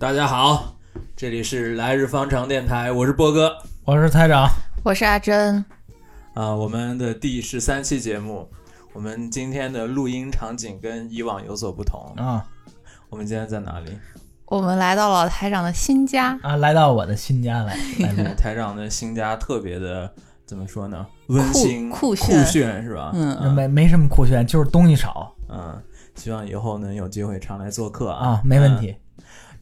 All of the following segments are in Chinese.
大家好，这里是来日方长电台，我是波哥我是台长，我是阿珍，啊、我们的第十三期节目，我们今天的录音场景跟以往有所不同。啊我们今天在哪里？我们来到了台长的新家，啊，来到我的新家来 来，台长的新家特别的怎么说呢？温馨酷炫炫是吧？嗯没没什么酷炫，就是东西少嗯，希望以后能有机会常来做客啊。啊，没问题。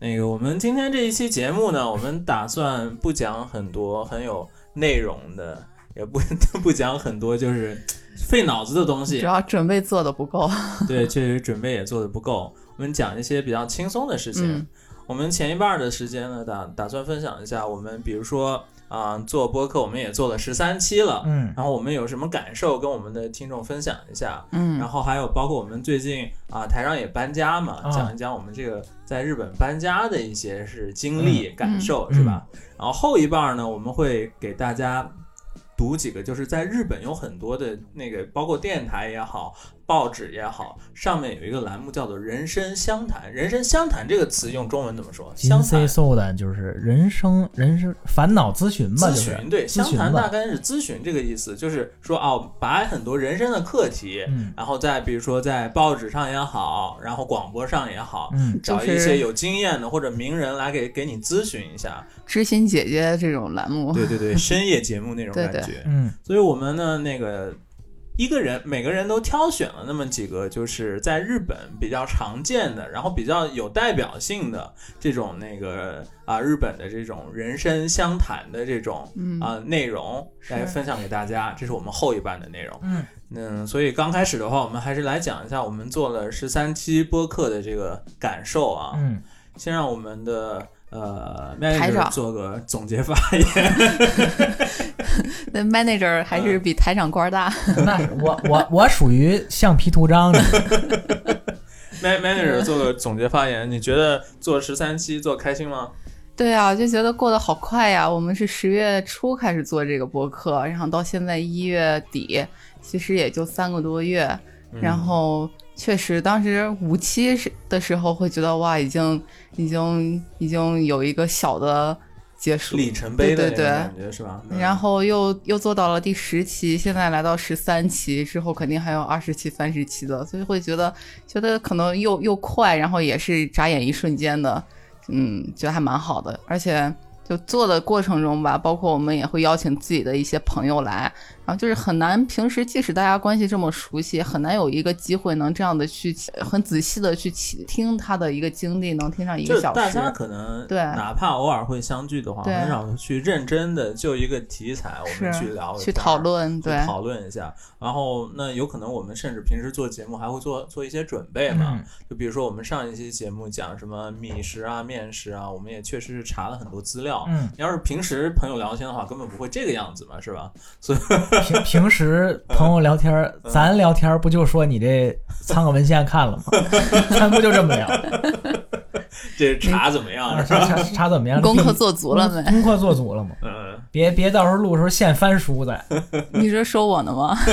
那个，我们今天这一期节目呢，我们打算不讲很多很有内容的，也不 不讲很多就是费脑子的东西主。要准备做的不够。对，确实准备也做的不够。我们讲一些比较轻松的事情。嗯我们前一半儿的时间呢，打打算分享一下我们，比如说啊、做播客，我们也做了十三期了，嗯。然后我们有什么感受，跟我们的听众分享一下。嗯。然后还有包括我们最近啊、台上也搬家嘛，啊。讲一讲我们这个在日本搬家的一些是经历、嗯。感受，嗯。是吧？然后后一半儿呢，我们会给大家读几个，就是在日本有很多的那个，包括电台也好，报纸也好，上面有一个栏目叫做“人生相谈”。人生相谈这个词用中文怎么说？金相谈。就是人生人生烦恼咨询吧，咨就是询对，相谈大，概是咨询这个意思，就是说哦，把很多人生的课题，嗯然后在比如说在报纸上也好，然后广播上也好，嗯找就是一些有经验的或者名人来给给你咨询一下。知心姐姐这种栏目，对对对，深夜节目那种对对感觉。嗯所以我们呢，那个一个人每个人都挑选了那么几个，就是在日本比较常见的，然后比较有代表性的这种那个啊日本的这种人生相谈的这种嗯啊内容来分享给大家，这是我们后一半的内容。嗯嗯，所以刚开始的话，我们还是来讲一下我们做了十三期播客的这个感受啊。嗯，先让我们的呃台 manager 长做个总结发言。那 manager 还是比台长官儿大。那是我我我属于橡皮图章的，man manager 做个总结发言，你觉得做十三期做开心吗？对啊，就觉得过得好快呀。我们是十月初开始做这个播客，然后到现在一月底，其实也就三个多月。嗯然后确实，当时五期是的时候会觉得哇，已经已经已经有一个小的结束里程碑的对对对感觉是吧？嗯然后又又做到了第十期，现在来到十三期之后，肯定还有二十期、三十期的，所以会觉得觉得可能又又快，然后也是眨眼一瞬间的，嗯，觉得还蛮好的。而且就做的过程中吧，包括我们也会邀请自己的一些朋友来，然后就是很难，平时即使大家关系这么熟悉，很难有一个机会能这样的去很仔细的去倾听他的一个经历，能听上一个小时。大家可能对哪怕偶尔会相聚的话，很少去认真的就一个题材我们去聊去讨论，对，讨论一下。然后那有可能我们甚至平时做节目还会做做一些准备嘛，嗯就比如说我们上一期节目讲什么米食啊、面食啊，我们也确实是查了很多资料。嗯，你要是平时朋友聊天的话，根本不会这个样子嘛，是吧？平平时朋友聊天咱聊天儿不就说你这参考文献看了吗？咱不就这么聊？这查怎么样？查查查怎么样？功课做足了没？功课做足了吗？嗯，别别到时候录的时候现翻书再。你是说我呢吗？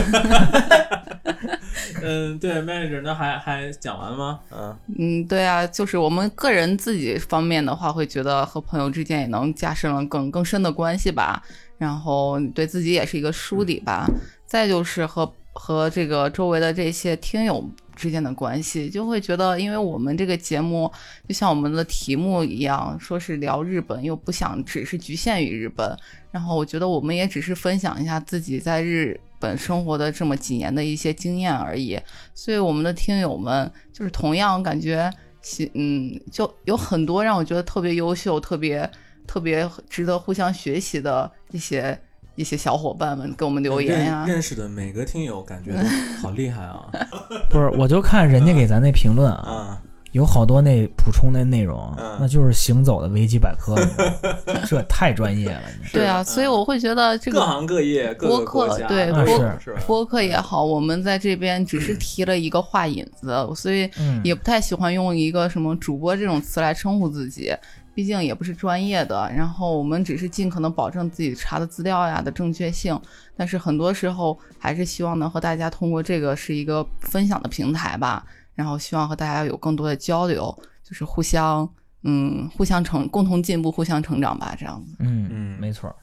嗯，对，manager 那还还讲完了吗？嗯嗯，对啊，就是我们个人自己方面的话，会觉得和朋友之间也能加深了更更深的关系吧，然后对自己也是一个梳理吧。再就是和和这个周围的这些听友之间的关系，就会觉得，因为我们这个节目就像我们的题目一样，说是聊日本，又不想只是局限于日本。然后我觉得我们也只是分享一下自己在日本生活的这么几年的一些经验而已。所以我们的听友们就是同样感觉喜，嗯，就有很多让我觉得特别优秀、特别特别值得互相学习的一些一些小伙伴们给我们留言呀、认认识的每个听友感觉都好厉害啊！不是，我就看人家给咱那评论啊，啊，有好多那补充的内容，嗯那就是行走的维基百科，这太专业了。你对啊，嗯所以我会觉得这个各行各业、各播个国家，客对播是是吧？播客也好，我们在这边只是提了一个话引子，所以嗯，也不太喜欢用一个什么主播这种词来称呼自己，毕竟也不是专业的。然后我们只是尽可能保证自己查的资料呀的正确性，但是很多时候还是希望能和大家通过这个是一个分享的平台吧，然后希望和大家有更多的交流，就是互相嗯，互相成共同进步，互相成长吧，这样子。嗯嗯没错儿。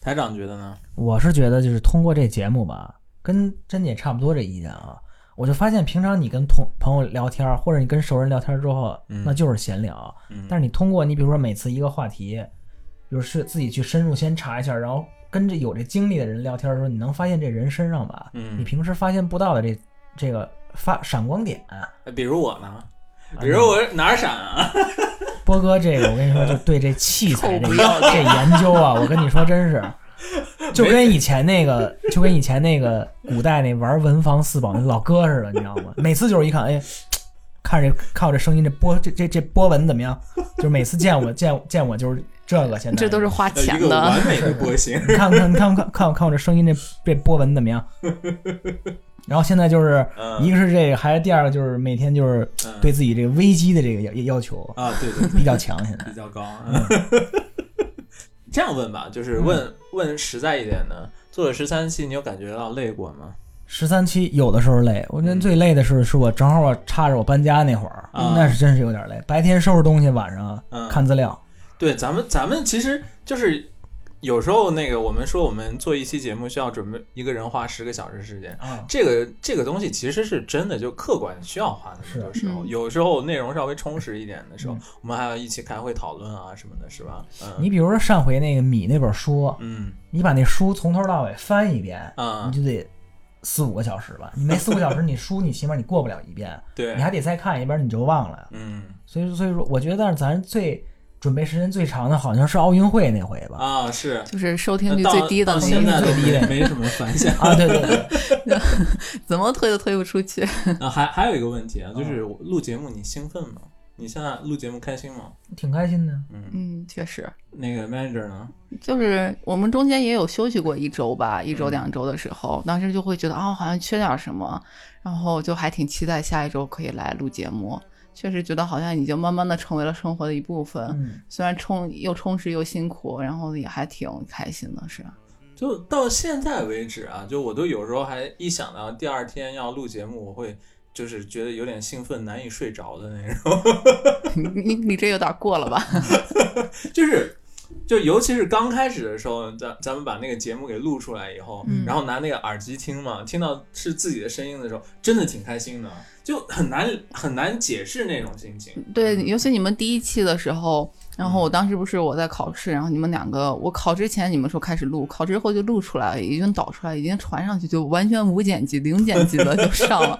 台长觉得呢？我是觉得就是通过这节目吧，跟珍姐差不多这意见啊。我就发现平常你跟同朋友聊天，或者你跟熟人聊天之后，嗯那就是闲聊。嗯，但是你通过你比如说每次一个话题，比如是自己去深入先查一下，然后跟着有这经历的人聊天的时候，你能发现这人身上吧，嗯你平时发现不到的这这个发闪光点。呃比如我呢？比如我哪儿闪啊？波哥，这个我跟你说，就对这器材这 要这研究啊，我跟你说真是，就跟以前那个，就跟以前那个古代那玩文房四宝那老哥似的，你知道吗？每次就是一看，哎，看这看我这声音，这波这这这波纹怎么样？就是每次见我见见我就是这个，现在这都是花有一个钱的。完美的波形。你看看你看看看我看我这声音这这波纹怎么样？然后现在就是嗯一个是这个，还是第二个就是每天就是嗯对自己这个危机的这个要要求啊，对对 对，比较强，现在比较高。嗯 这样问吧，就是问问实在一点的，做了十三期，你有感觉到累过吗？十三期有的时候累，我觉得最累的是是我正好我插着我搬家那会儿，啊那是真是有点累。白天收拾东西，晚上嗯看资料。对，咱们咱们其实就是有时候那个我们说我们做一期节目需要准备一个人花十个小时时间，啊，这个这个东西其实是真的，就客观需要花那么多时候。有时候内容稍微充实一点的时候，嗯我们还要一起开会讨论啊什么的，是吧？嗯，你比如说上回那个米那本书，嗯你把那书从头到尾翻一遍，啊你就得四五个小时吧。你没四五个小时，你书你起码你过不了一遍，对你，还得再看一遍，你就忘了。嗯所以所以说，我觉得但是咱最准备时间最长的好像是奥运会那回吧。啊是。就是收听率最低的那个，最低的没没什么反响啊，对对对，怎么推都推不出去。啊。还还有一个问题啊，哦就是录节目你兴奋吗？你现在录节目开心吗？挺开心的。嗯，嗯，确实，那个 manager 呢？就是我们中间也有休息过一周吧，一周嗯两周的时候，当时就会觉得啊、好像缺点什么，然后就还挺期待下一周可以来录节目。确实觉得好像已经慢慢的成为了生活的一部分，嗯，虽然充又充实又辛苦，然后也还挺开心的，是。就到现在为止啊，就我都有时候还一想到第二天要录节目，我会就是觉得有点兴奋，难以睡着的那种。你你这有点过了吧？就是，就尤其是刚开始的时候，咱咱们把那个节目给录出来以后，嗯然后拿那个耳机听嘛，听到是自己的声音的时候，真的挺开心的，就很难很难解释那种心情。对，尤其你们第一期的时候，然后我当时不是我在考试，然后你们两个，我考之前你们说开始录，考之后就录出来了，已经导出来，已经传上去，就完全无剪辑、零剪辑的就上了。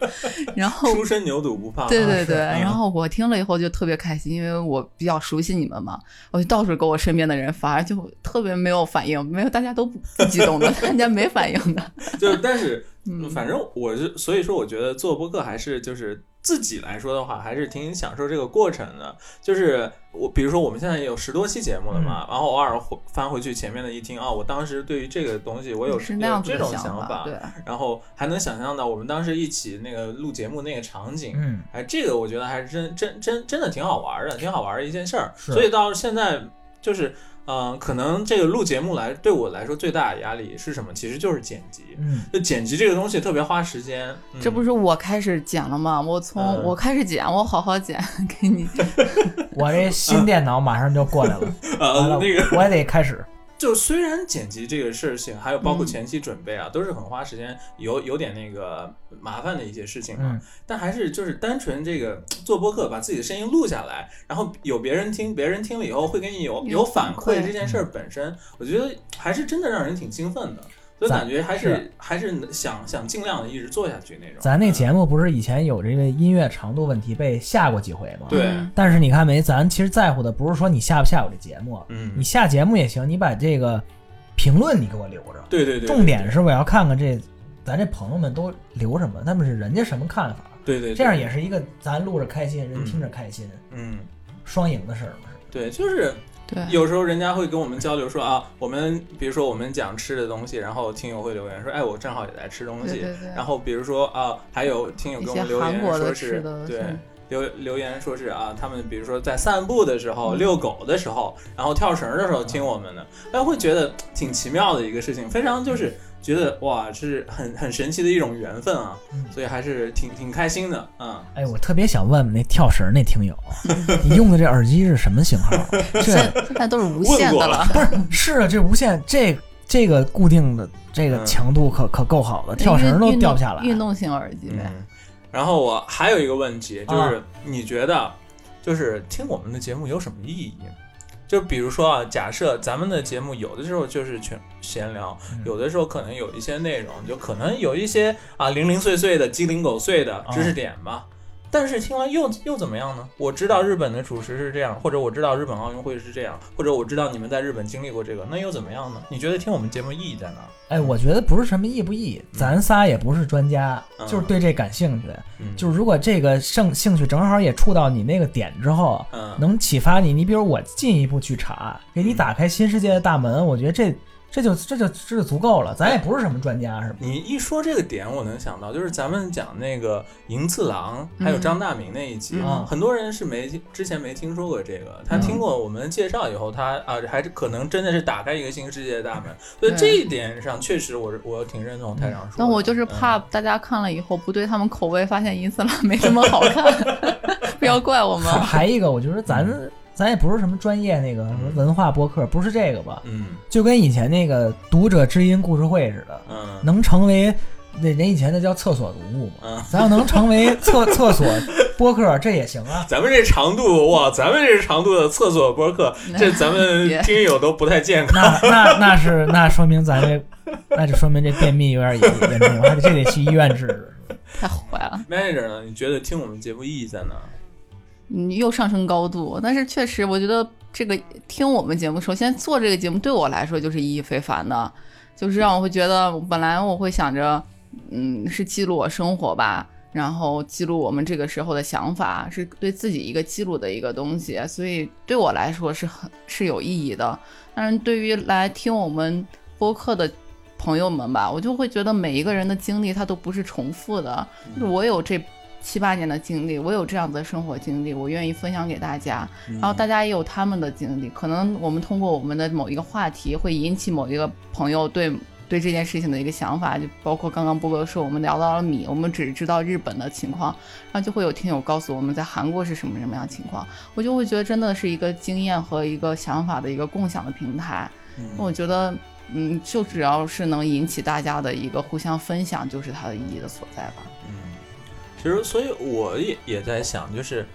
然后初生牛犊不怕对对对，然后我听了以后就特别开心，因为我比较熟悉你们嘛，我就到处给我身边的人发，就特别没有反应，没有大家都不不激动的，大家没反应的。就但是，嗯反正我是所以说，我觉得做播客还是就是自己来说的话，还是挺享受这个过程的。就是我比如说我们现在有十多期节目了嗯嘛，然后偶尔回翻回去前面的一听啊，我当时对于这个东西我有是那样有这种想法，对，然后还能想象到我们当时一起那个录节目那个场景，嗯，哎，这个我觉得还是真真真真的挺好玩的，挺好玩的一件事儿。是所以到现在就是，嗯、可能这个录节目来对我来说最大的压力是什么？其实就是剪辑。嗯，就剪辑这个东西特别花时间，嗯、这不是我开始剪了吗？我从嗯我开始剪，我好好剪 给你。我这新电脑马上就过来了，完了呃那个，我也得开始。就虽然剪辑这个事情，还有包括嗯前期准备啊，都是很花时间，有有点那个麻烦的一些事情嘛。嗯，但还是就是单纯这个做播客，把自己的声音录下来，然后有别人听，别人听了以后会给你有有反反馈这件事本身，我觉得还是真的让人挺兴奋的。所以咱感觉还是是还是想想尽量的一直做下去那种。咱那嗯节目不是以前有这个音乐长度问题被下过几回吗？。对嗯但是你看没，咱其实在乎的不是说你下不下我这节目，嗯你，下节目也行，你把这个评论你给我留着。对对对，重点是我要看看这咱这朋友们都留什么，他们是人家什么看法，对对，对这样也是一个咱录着开心，人嗯听着开心，嗯，双赢的事儿嘛。对，就是对，有时候人家会跟我们交流说啊，我们比如说我们讲吃的东西，然后听友会留言说，哎，我正好也在吃东西。对对对。然后比如说啊，还有听友给我们留言说是，对留留言说是啊，他们比如说在散步的时候、嗯遛狗的时候，然后跳绳的时候听我们的，哎，会觉得挺奇妙的一个事情，非常就是觉得哇，是很很神奇的一种缘分啊，嗯所以还是挺挺开心的啊。哎，我特别想问问那跳绳那听友，你用的这耳机是什么型号？这现现在都是无线的了。不是是啊，这无线这这个固定的这个嗯强度可可够好的，跳绳都掉不下来。运动型耳机呗。嗯，然后我还有一个问题，就是啊你觉得，就是听我们的节目有什么意义？就比如说啊，假设咱们的节目有的时候就是全闲聊，嗯有的时候可能有一些内容，就可能有一些啊零零碎碎的鸡零狗碎的知识点吧。但是听完又又怎么样呢？我知道日本的主食是这样，或者我知道日本奥运会是这样，或者我知道你们在日本经历过这个，那又怎么样呢？你觉得听我们节目意义在哪儿？哎，我觉得不是什么意不意，咱仨也不是专家，嗯就是对这感兴趣。嗯，就是如果这个兴兴趣正好也触到你那个点之后，嗯，能启发你，你比如我进一步去查，给你打开新世界的大门，我觉得这这就这就这就足够了。咱也不是什么专家，是吧？你一说这个点，我能想到，就是咱们讲那个银次郎还有张大明那一集，嗯很多人是没之前没听说过这个，他嗯听过我们介绍以后，他啊还是可能真的是打开一个新世界的大门，所以这一点上确实我我挺认同太长说的。但我就是怕嗯大家看了以后不对他们口味，发现银次郎没这么好看，不要怪我们还。还一个，我觉得咱咱也不是什么专业那个什么文化播客，不是这个吧？嗯就跟以前那个读者知音故事会似的，嗯能成为那人以前那叫厕所读物嘛，嗯。咱要能成为厕厕所播客，这也行啊。咱们这长度哇，咱们这长度的厕所播客，这咱们听友都不太健康。那那那是那说明咱这，那就说明这便秘有点严重，还得这得去医院治治。太坏了，manager 呢？你觉得听我们节目意义在哪？你又上升高度。但是确实，我觉得这个听我们节目，首先做这个节目对我来说就是意义非凡的，就是让我会觉得，本来我会想着，嗯，是记录我生活吧，然后记录我们这个时候的想法，是对自己一个记录的一个东西，所以对我来说是很是有意义的。但是对于来听我们播客的朋友们吧，我就会觉得每一个人的经历它都不是重复的，我有这七八年的经历，我有这样子的生活经历，我愿意分享给大家，然后大家也有他们的经历，可能我们通过我们的某一个话题，会引起某一个朋友对。对这件事情的一个想法，就包括刚刚波哥说，我们聊到了米，我们只知道日本的情况，然后就会有听友告诉我们在韩国是什么什么样的情况，我就会觉得真的是一个经验和一个想法的一个共享的平台。嗯我觉得，嗯，就只要是能引起大家的一个互相分享，就是它的意义的所在吧。嗯，其实所以我也也在想，就是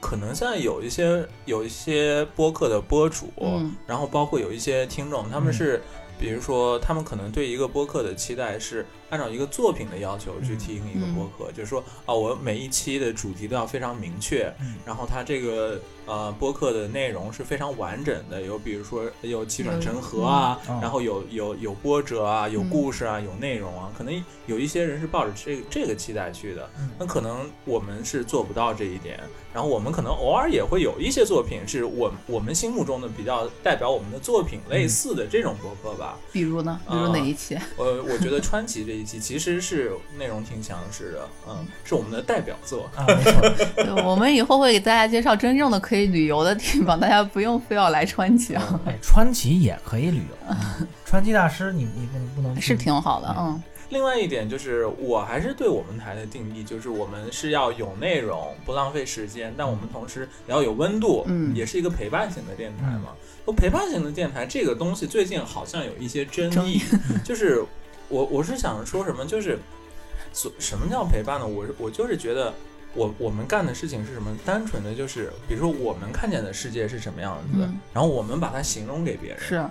可能现在有一些有一些播客的播主，嗯。然后包括有一些听众，他们嗯。是。比如说，他们可能对一个播客的期待是按照一个作品的要求去听一个播客，就是说啊，我每一期的主题都要非常明确，嗯。然后它这个呃播客的内容是非常完整的，有比如说有起转成合啊，然后有有有波折啊，有嗯。故事啊，有内容啊，可能有一些人是抱着这个这个期待去的，嗯。那可能我们是做不到这一点，然后我们可能偶尔也会有一些作品是我我们心目中的比较代表我们的作品类似的这种播客吧，比如呢？比如哪一期？呃，我觉得川崎这一期其实是内容挺强势的，嗯，是我们的代表作。啊，没错，我们以后会给大家介绍真正的可以旅游的地方，大家不用非要来川崎啊，哎，川崎也可以旅游。嗯川崎大师，你你不能不能是挺好的，嗯另外一点就是，我还是对我们台的定义，就是我们是要有内容，不浪费时间，但我们同时也要有温度，嗯也是一个陪伴型的电台嘛。那、陪伴型的电台这个东西，最近好像有一些争争议，就是我我是想说什么，就是所什么叫陪伴呢？我是我就是觉得。我我们干的事情是什么？单纯的就是，比如说我们看见的世界是什么样子然后我们把它形容给别人。是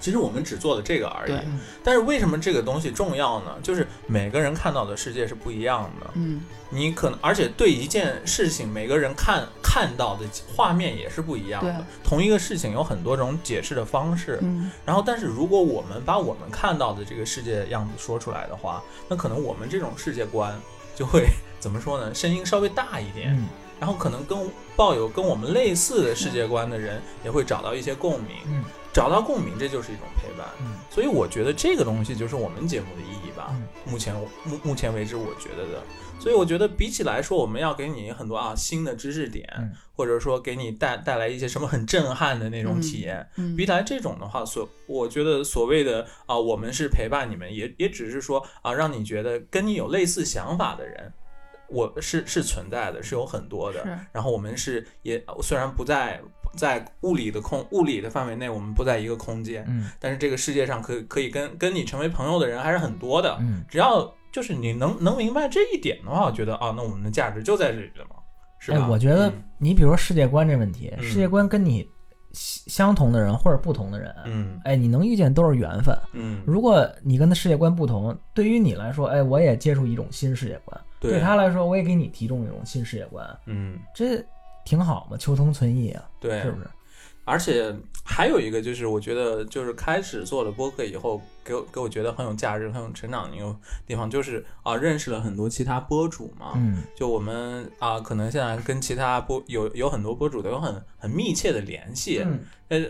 其实我们只做了这个而已对。但是为什么这个东西重要呢？就是每个人看到的世界是不一样的。嗯你可能，而且对一件事情，每个人看看到的画面也是不一样的对。同一个事情有很多种解释的方式。嗯然后，但是如果我们把我们看到的这个世界样子说出来的话，那可能我们这种世界观就会怎么说呢？声音稍微大一点。嗯然后可能跟抱有跟我们类似的世界观的人也会找到一些共鸣，嗯找到共鸣，这就是一种陪伴。嗯所以我觉得这个东西就是我们节目的意义吧？目前目目前为止，我觉得的。所以我觉得比起来说，我们要给你很多啊新的知识点，嗯或者说给你带带来一些什么很震撼的那种体验。嗯比起来这种的话，所我觉得所谓的啊，我们是陪伴你们，也也只是说啊，让你觉得跟你有类似想法的人，我是是存在的，是有很多的。然后我们是也虽然不在在物理的空物理的范围内，我们不在一个空间，嗯但是这个世界上可以可以跟跟你成为朋友的人还是很多的。嗯，只要就是你能能明白这一点的话，我觉得啊，那我们的价值就在这里了嘛，是吧？哎，我觉得嗯你比如说世界观这问题，嗯世界观跟你相相同的人或者不同的人，嗯哎，你能遇见都是缘分。嗯，如果你跟他世界观不同，对于你来说，哎，我也接触一种新世界观；对对他来说，我也给你提供一种新世界观，嗯这挺好嘛，求同存异啊，对，是不是？而且还有一个就是，我觉得就是开始做了播客以后，给我给我觉得很有价值、很有成长的一个地方，就是啊，认识了很多其他播主嘛。嗯就我们啊，可能现在跟其他播有有很多播主都有很很密切的联系，嗯呃，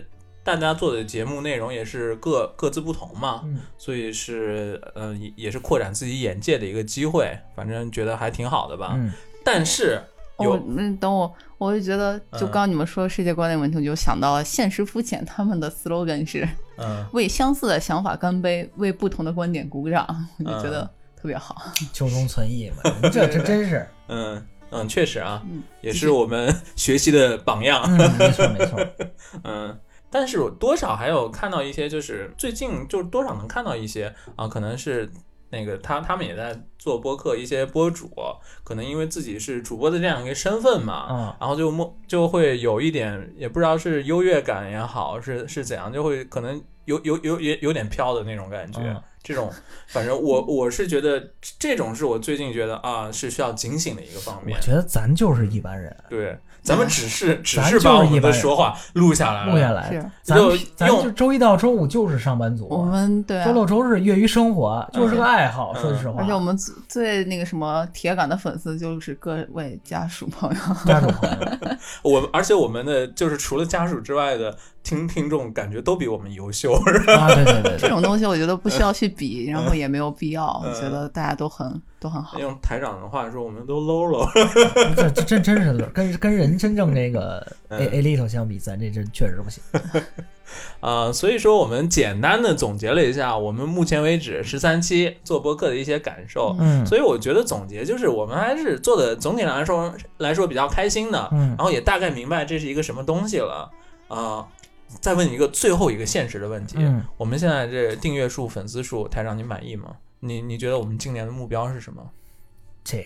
大家做的节目内容也是各各自不同嘛，嗯。所以是呃也也是扩展自己眼界的一个机会，反正觉得还挺好的吧。嗯。但是我等我，我就觉得，就刚刚你们说世界观的问题，我就想到了现实肤浅，他们的 slogan 是嗯。为相似的想法干杯，为不同的观点鼓掌，我就觉嗯得特别好。求同存异嘛，这这真是，嗯嗯，确实啊，嗯，也是我们学习的榜样。嗯，没错没错，嗯，但是我多少还有看到一些，就是最近就是多少能看到一些啊，可能是那个他他们也在做播客，一些播主可能因为自己是主播的这样一个身份嘛，嗯然后就莫就会有一点也不知道是优越感也好，是是怎样，就会可能有有有也有点飘的那种感觉。嗯这种，反正我我是觉得这种是我最近觉得啊是需要警醒的一个方面。我觉得咱就是一般人，对，咱们只是 只是是把我们的说话录下来了，录下来是，咱就咱就周一到周五就是上班族，我们对啊、周六周日业余生活就是个爱好，嗯说实话而且，我们最最那个什么铁杆的粉丝就是各位家属朋友，家属朋友，我而且我们的就是除了家属之外的听 听众，感觉都比我们优秀。啊，对对对对，这种东西我觉得不需要去比，然后也没有必要，嗯我觉得大家都很都很好。用台长的话说，我们都 low 了。这这真真是跟跟人真正那个嗯 A A little 相比，咱这真确实不行。啊，所以说我们简单的总结了一下我们目前为止十三期做播客的一些感受。嗯所以我觉得总结就是我们还是做的总体来说来说比较开心的，嗯然后也大概明白这是一个什么东西了。啊、再问你一个最后一个现实的问题，嗯，我们现在这订阅数、粉丝数，台长你满意吗？你你觉得我们今年的目标是什么？这个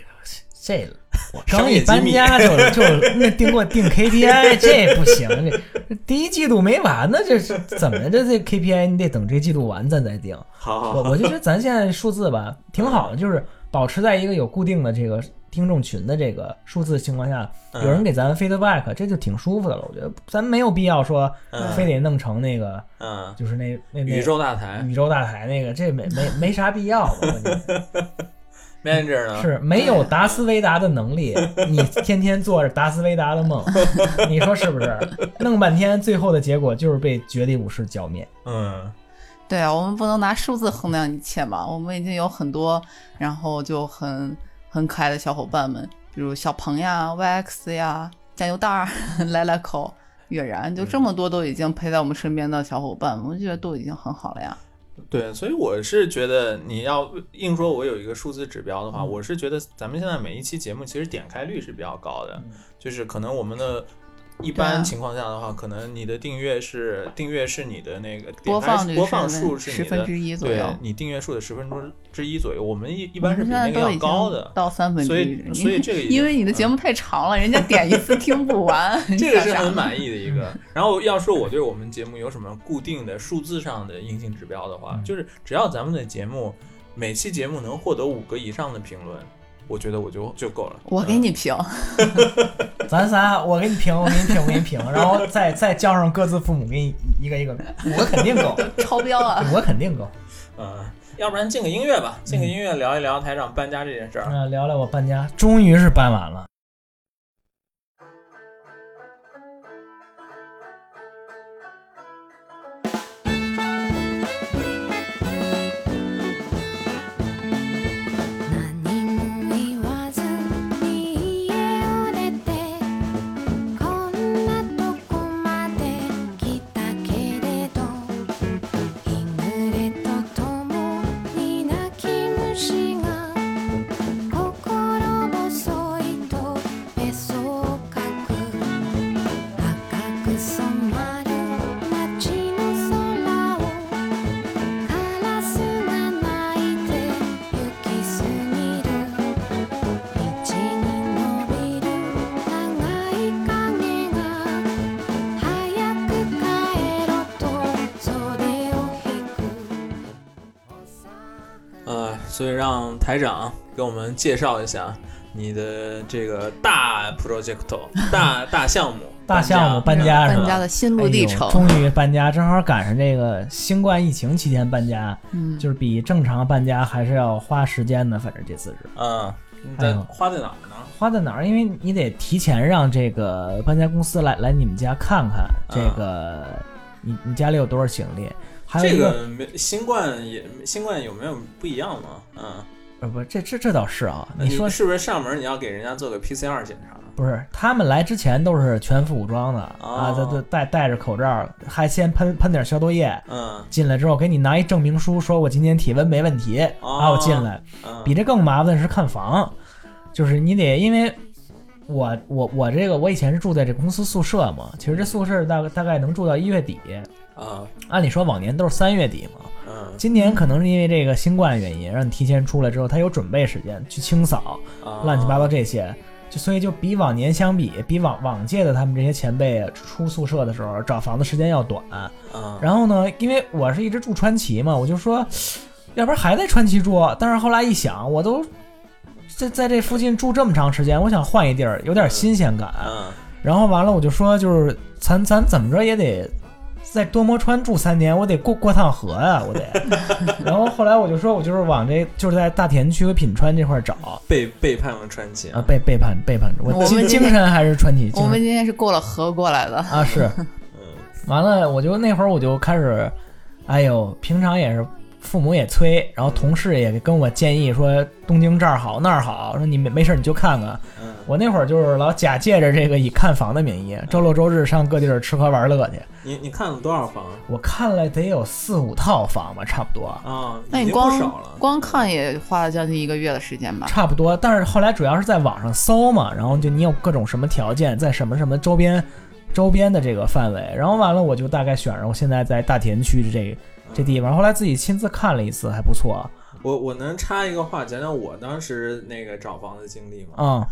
这个，我商刚一搬家就就那定过定 KPI，这不行，这这第一季度没完呢，这是怎么着？这这 KPI 你得等这季度完咱再定。好好我我就觉得咱现在数字吧挺好的，就是保持在一个有固定的这个听众群的这个数字情况下，嗯有人给咱 feedback，这就挺舒服的了。我觉得咱没有必要说嗯非得弄成那个，嗯，就是那那那宇宙大台宇宙大台那个，这没没 没啥必要 manager 呢？是没有达斯维达的能力，你天天做着达斯维达的梦，你说是不是？弄半天，最后的结果就是被绝地武士剿灭。嗯对啊，我们不能拿数字衡量一切嘛。我们已经有很多，然后就很很可爱的小伙伴们，比如小鹏呀、YX 呀、酱油蛋儿、来来口、月然，就这么多都已经陪在我们身边的小伙伴，我觉得都已经很好了呀。对，所以我是觉得你要硬说我有一个数字指标的话，我是觉得咱们现在每一期节目其实点开率是比较高的，就是可能我们的。一般情况下的话，可能你的订阅是订阅是你的那个播放率播放数是你的十分之一左对右，你订阅数的十分之之一左右。我们一一一般是比那个要高的，到三分之一，所以所以这个 因为你的节目太长了，人家点一次 听不完，这个是很满意的一个。然后要说我对我们节目有什么固定的数字上的硬性指标的话，嗯就是只要咱们的节目每期节目能获得五个以上的评论，我觉得我就就够了。我给你评，咱仨，我给你评，我给你评，我给你评，然后再再叫上各自父母，给你一个一个，我肯定够，超标啊！我肯定够。嗯，要不然进个音乐吧，进个音乐聊一聊台长搬家这件事儿。嗯聊聊我搬家，终于是搬完了。所以让台长给我们介绍一下你的这个大 project 大 大项目，大项目搬家是吧？搬家的心路历程哎，终于搬家，正好赶上这个新冠疫情期间搬家，嗯，就是比正常搬家还是要花时间的。反正这次是嗯，你在哎花在哪儿呢？花在哪儿？因为你得提前让这个搬家公司来来你们家看看这个你你家里有多少行李，还有这一个个没新冠也新冠有没有不一样吗？嗯，呃不这这这倒是啊，你说是不是上门你要给人家做个 PCR 检查？不是？他们来之前都是全副武装的啊，哦都都戴戴着口罩，还先喷喷点消毒液。嗯进来之后给你拿一证明书，说我今天体温没问题，哦然后进来。嗯，比这更麻烦的是看房，就是你得因为我我我这个我以前是住在这公司宿舍嘛，其实这宿舍大概大概能住到一月底，啊按理说往年都是三月底嘛，嗯今年可能是因为这个新冠原因，让你提前出来之后，他有准备时间去清扫啊乱七八糟这些。就所以就比往年相比，比往往届的他们这些前辈出宿舍的时候找房子时间要短。啊然后呢，因为我是一直住川崎嘛，我就说，要不然还在川崎住。但是后来一想，我都在在这附近住这么长时间，我想换一地儿，有点新鲜感。嗯然后完了，我就说，就是咱咱怎么着也得在多摩川住三年，我得过过趟河呀、我得。然后后来我就说，我就是往这就是在大田区和品川这块儿找。背背叛了川崎啊，背背叛背叛我精精神还是川崎，精神。我们今天是过了河过来的，啊是。嗯。完了，我就那会儿我就开始，哎呦，平常也是父母也催，然后同事也跟我建议说东京这儿好那儿好，说你没没事儿你就看看。嗯我那会儿就是老假借着这个以看房的名义，周六周日上各地儿吃喝玩乐去。你你看了多少房我看了得有四五套房吧，差不多，啊？那你光少了。光看也花了将近一个月的时间吧？差不多。但是后来主要是在网上搜嘛，然后就你有各种什么条件，在什么什么周边周边的这个范围，然后完了我就大概选上，我现在在大田区这这地方。后来自己亲自看了一次，还不错。我我能插一个话，讲讲我当时那个找房的经历吗？嗯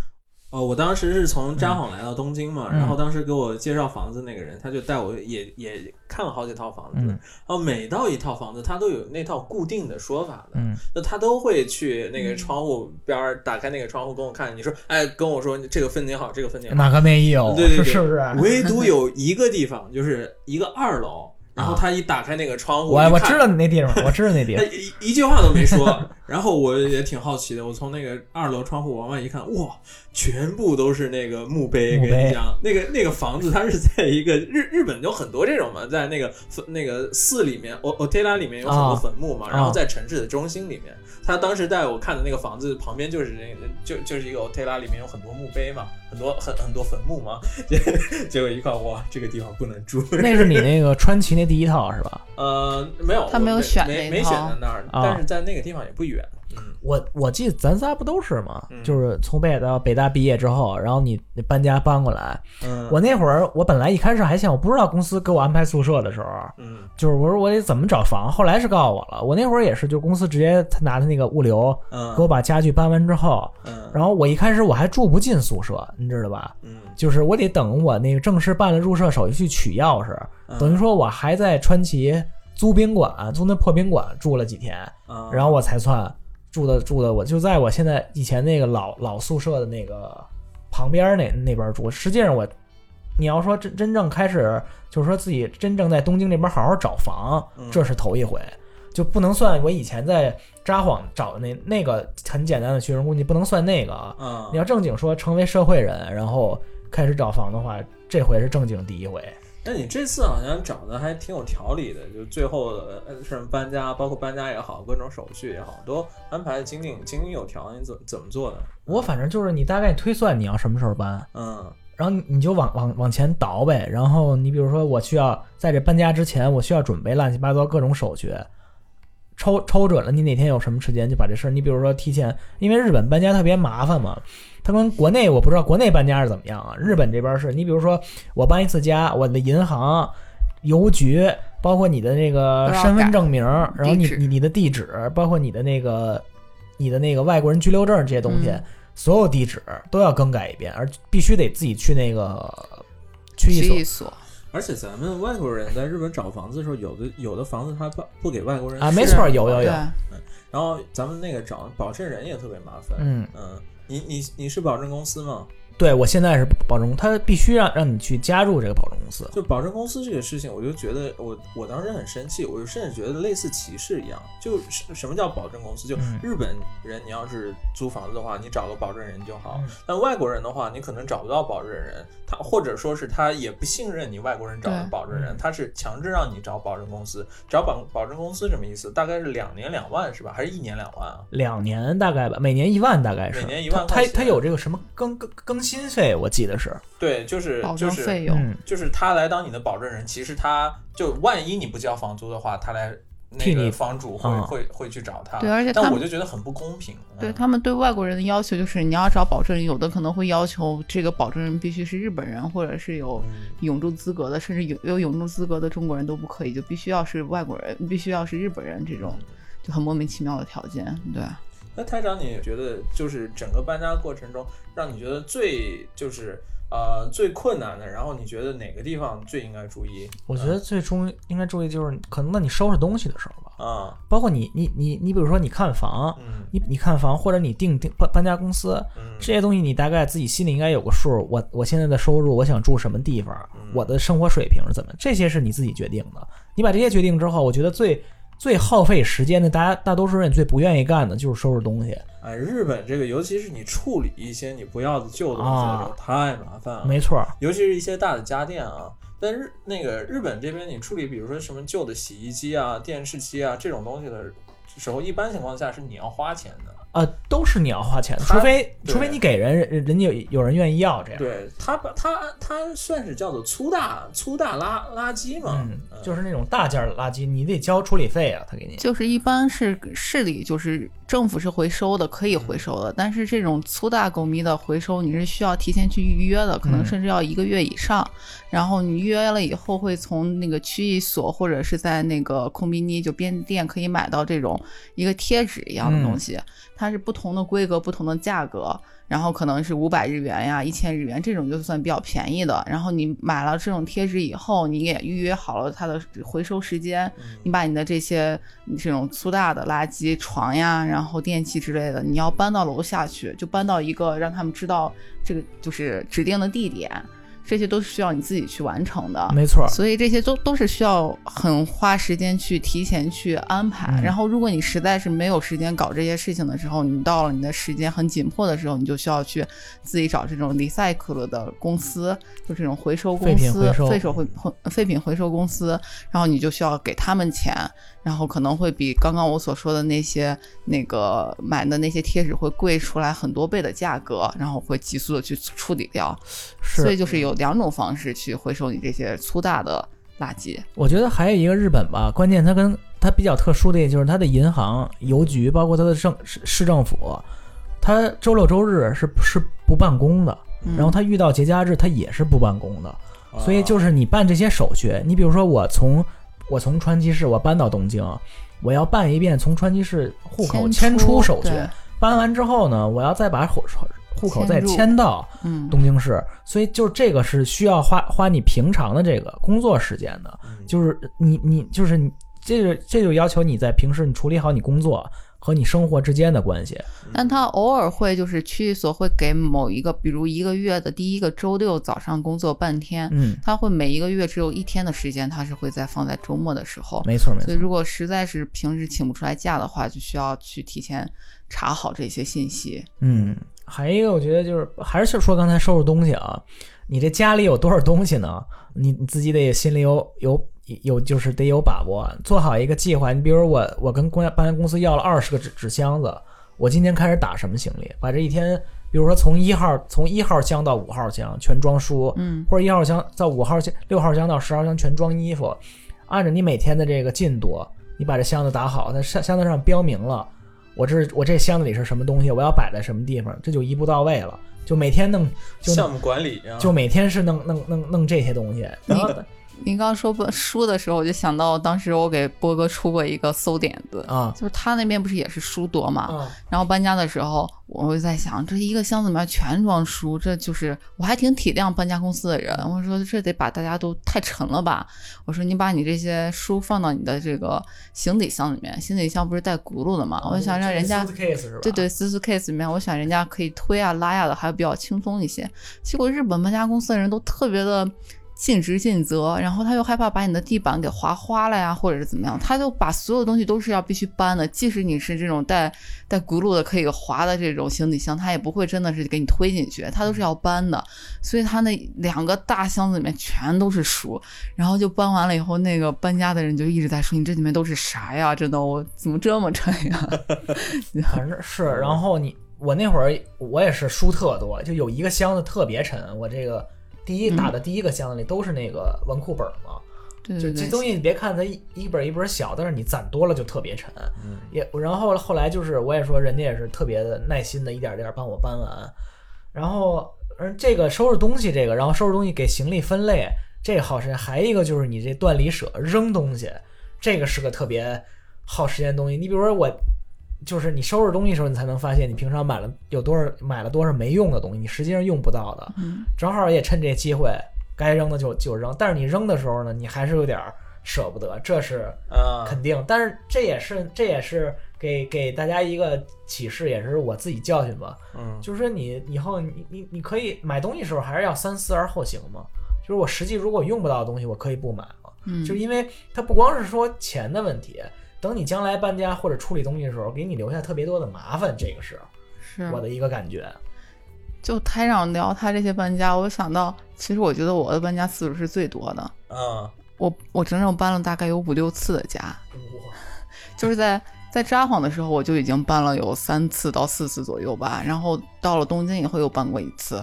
哦，我当时是从札幌来到东京嘛，嗯然后当时给我介绍房子那个人，他就带我也也看了好几套房子，嗯然后每到一套房子，他都有那套固定的说法的，嗯那他都会去那个窗户边儿打开那个窗户跟我看，你说，哎，跟我说这个风景好，这个风景好，哪个没有？对对对，是不是？唯独有一个地方，就是一个二楼，然后他一打开那个窗户，我我知道你那地方，我知道那地他方。一一句话都没说，然后我也挺好奇的，我从那个二楼窗户往外一看，哇，全部都是那个墓碑。墓碑跟你讲，那个那个房子，它是在一个日日本有很多这种嘛，在那个坟那个寺里面，o o t e l a 里面有很多啊坟墓嘛，啊然后在城市的中心里面，他当时带我看的那个房子旁边就是那个就就是一个 o t e l a 里面有很多墓碑嘛，很多很很多坟墓嘛，结结果一看，哇，这个地方不能住。那是你那个川崎那第一套是吧？呃，没有，他没有选没没选在那儿，啊但是在那个地方也不远。嗯我我记得咱仨不都是吗？嗯就是从北到北大毕业之后，然后你你搬家搬过来。嗯，我那会儿我本来一开始还想，我不知道公司给我安排宿舍的时候，嗯就是我说我得怎么找房，后来是告诉我了。我那会儿也是，就公司直接他拿他那个物流嗯，给我把家具搬完之后，嗯，然后我一开始我还住不进宿舍，你知道吧？嗯就是我得等我那个正式办了入社手续去取钥匙，嗯等于说我还在川崎租宾馆，租那破宾馆住了几天，嗯，然后我才算住的住的，我就在我现在以前那个老老宿舍的那个旁边那那边住。实际上我，你要说真真正开始，就是说自己真正在东京这边好好找房嗯，这是头一回，就不能算我以前在札幌找的那那个很简单的学生公寓，不能算那个啊。嗯，你要正经说成为社会人，然后开始找房的话，这回是正经第一回。那你这次好像找的还挺有条理的，就最后呃什么搬家，包括搬家也好，各种手续也好，都安排的井井井井有条。你怎怎么做的？我反正就是你大概推算你要什么时候搬，嗯然后你你就往往往前倒呗。然后你比如说，我需要在这搬家之前，我需要准备乱七八糟各种手续，抽抽准了你哪天有什么时间，就把这事儿，你比如说提前，因为日本搬家特别麻烦嘛。它跟国内我不知道国内搬家是怎么样啊？日本这边是你比如说我搬一次家，我的银行、邮局，包括你的那个身份证明，然后你你你的地址，包括你的那个你的那个外国人居留证这些东西，嗯。所有地址都要更改一遍，而必须得自己去那个去一所。所，而且咱们外国人在日本找房子的时候，有的有的房子他不不给外国人啊，没错，有有有。对，，然后咱们那个找保证人也特别麻烦。嗯，嗯，你你你是保证公司吗？对我现在是保证，他必须让让你去加入这个保证公司。就保证公司这个事情，我就觉得我我当时很生气，我就甚至觉得类似歧视一样。就是什么叫保证公司？就嗯日本人，你要是租房子的话，你找个保证人就好嗯。但外国人的话，你可能找不到保证人，他或者说是他也不信任你外国人找的保证人嗯，他是强制让你找保证公司。找保保证公司什么意思？大概是两年两万是吧？还是一年两万啊？两年大概吧，每年一万大概是，每年一万他他有这个什么更更更新费，我记得是，对，就是保就是证费用，嗯，就是他来当你的保证人，其实他就万一你不交房租的话，他来那替你个房主会、嗯会会去找他。对而且他们但我就觉得很不公平。嗯对他们对外国人的要求就是，你要找保证人，有的可能会要求这个保证人必须是日本人，或者是有嗯永住资格的，甚至有有永住资格的中国人都不可以，就必须要是外国人，必须要是日本人这种，就很莫名其妙的条件。对，那台长，你觉得就是整个搬家过程中，让你觉得最就是呃最困难的，然后你觉得哪个地方最应该注意？我觉得最终应该注意就是，可能那你收拾东西的时候吧，啊，包括你你你你比如说你看房，嗯你你看房或者你定定搬搬家公司嗯这些东西，你大概自己心里应该有个数。我我现在的收入，我想住什么地方，嗯我的生活水平是怎么，这些是你自己决定的。你把这些决定之后，我觉得最最耗费时间的，大家大多数人最不愿意干的就是收拾东西。哎，日本这个，尤其是你处理一些你不要的旧东西的时候，啊太麻烦了。没错，尤其是一些大的家电啊。但日那个日本这边，你处理比如说什么旧的洗衣机啊、电视机啊这种东西的时候，一般情况下是你要花钱的。呃，都是你要花钱的，除非除非你给人，人人家有有人愿意要这样。对他把他他算是叫做粗大粗大垃垃圾嘛，嗯，就是那种大件儿的垃圾，你得交处理费啊，他给你。就是一般是市里就是政府是回收的，可以回收的，但是这种粗大狗咪的回收，你是需要提前去预约的，可能嗯甚至要一个月以上。然后你预约了以后，会从那个区域所或者是在那个空比尼就便利店可以买到这种一个贴纸一样的东西，它是不同的规格、不同的价格。然后可能是五百日元呀、一千日元这种就算比较便宜的。然后你买了这种贴纸以后，你也预约好了它的回收时间，你把你的这些这种粗大的垃圾床呀，然后电器之类的，你要搬到楼下去，就搬到一个让他们知道这个就是指定的地点，这些都是需要你自己去完成的。没错儿，所以这些都都是需要很花时间去提前去安排。嗯然后，如果你实在是没有时间搞这些事情的时候，你到了你的时间很紧迫的时候，你就需要去自己找这种 recycle 的公司，就这种回收公废品司、回收废手回回废品回收公司，然后你就需要给他们钱，然后可能会比刚刚我所说的那些那个买的那些贴纸会贵出来很多倍的价格，然后会急速的去处理掉。所以。就是有两种方式去回收你这些粗大的垃圾。我觉得还有一个日本吧，关键它跟它比较特殊的，就是它的银行、邮局，包括它的政市市政府，它周六周日是是不办公的，嗯然后它遇到节假日它也是不办公的。啊所以就是你办这些手续，你比如说我从我从川崎市我搬到东京，我要办一遍从川崎市户口迁迁出出手续。对，办完之后呢，我要再把户户口再迁到嗯，东京市，所以就这个是需要花花你平常的这个工作时间的，嗯。就是你你就是你这个这就要求你在平时你处理好你工作和你生活之间的关系，但他偶尔会就是区域所会给某一个，比如一个月的第一个周六早上工作半天，嗯，他会每一个月只有一天的时间，他是会在放在周末的时候。没错没错所以，如果实在是平时请不出来假的话，就需要去提前查好这些信息。嗯，还有一个我觉得就是还是说刚才收拾东西啊，你这家里有多少东西呢？你你自己得心里有有有就是得有把握，做好一个计划。你比如我我跟公搬家公司要了二十个纸纸箱子，我今天开始打什么行李？把这一天，比如说从一号从一号箱到五号箱全装书，嗯，或者一号箱到五号箱、六号箱到十号箱全装衣服，按照你每天的这个进度，你把这箱子打好，在箱箱子上标明了，我这我这箱子里是什么东西，我要摆在什么地方，这就一步到位了。就每天弄，就项目管理啊，就每天是弄弄弄弄这些东西，然后您刚刚说本书的时候，我就想到当时我给波哥出过一个馊点子，啊就是他那边不是也是书多嘛，啊然后搬家的时候，我就在想，这一个箱子里面全装书，这就是我还挺体谅搬家公司的人。我说这得把大家都太沉了吧？我说你把你这些书放到你的这个行李箱里面，行李箱不是带轱辘的嘛？我想让人家。case 是吧？对对，私 case 里面，我想人家可以推啊拉呀的，还比较轻松一些。结果日本搬家公司的人都特别的尽职尽责，然后他又害怕把你的地板给划花了呀，或者是怎么样，他就把所有东西都是要必须搬的，即使你是这种带带轱辘的可以滑的这种行李箱，他也不会真的是给你推进去，他都是要搬的。所以他那两个大箱子里面全都是书，然后就搬完了以后，那个搬家的人就一直在说：“你这里面都是啥呀？真的，我怎么这么沉呀？” 反正是，然后你我那会儿我也是书特多，就有一个箱子特别沉，我这个第一嗯打的第一个箱子里都是那个文库本嘛，就对对对，这东西你别看它一一本一本小，但是你攒多了就特别沉。嗯也然后后来就是我也说人家也是特别的耐心的，一点点帮我搬完。然后嗯，这个收拾东西这个，然后收拾东西给行李分类，这个耗时间。还一个就是你这断离舍扔东西，这个是个特别耗时间的东西。你比如说我。就是你收拾东西的时候，你才能发现你平常买了有多少买了多少没用的东西，你实际上用不到的。嗯正好也趁这机会，该扔的就就扔。但是你扔的时候呢，你还是有点儿舍不得，这是啊，肯定。但是这也是这也是给给大家一个启示，也是我自己教训吧。嗯就是说你以后你你你可以买东西的时候还是要三思而后行嘛。就是我实际如果用不到的东西，我可以不买嘛。嗯，就因为它不光是说钱的问题，等你将来搬家或者处理东西的时候，给你留下特别多的麻烦，这个是是我的一个感觉。就台长聊他这些搬家，我想到，其实我觉得我的搬家次数是最多的。啊我我整整搬了大概有五六次的家，就是在在札幌的时候我就已经搬了有三次到四次左右吧，然后到了东京以后又搬过一次，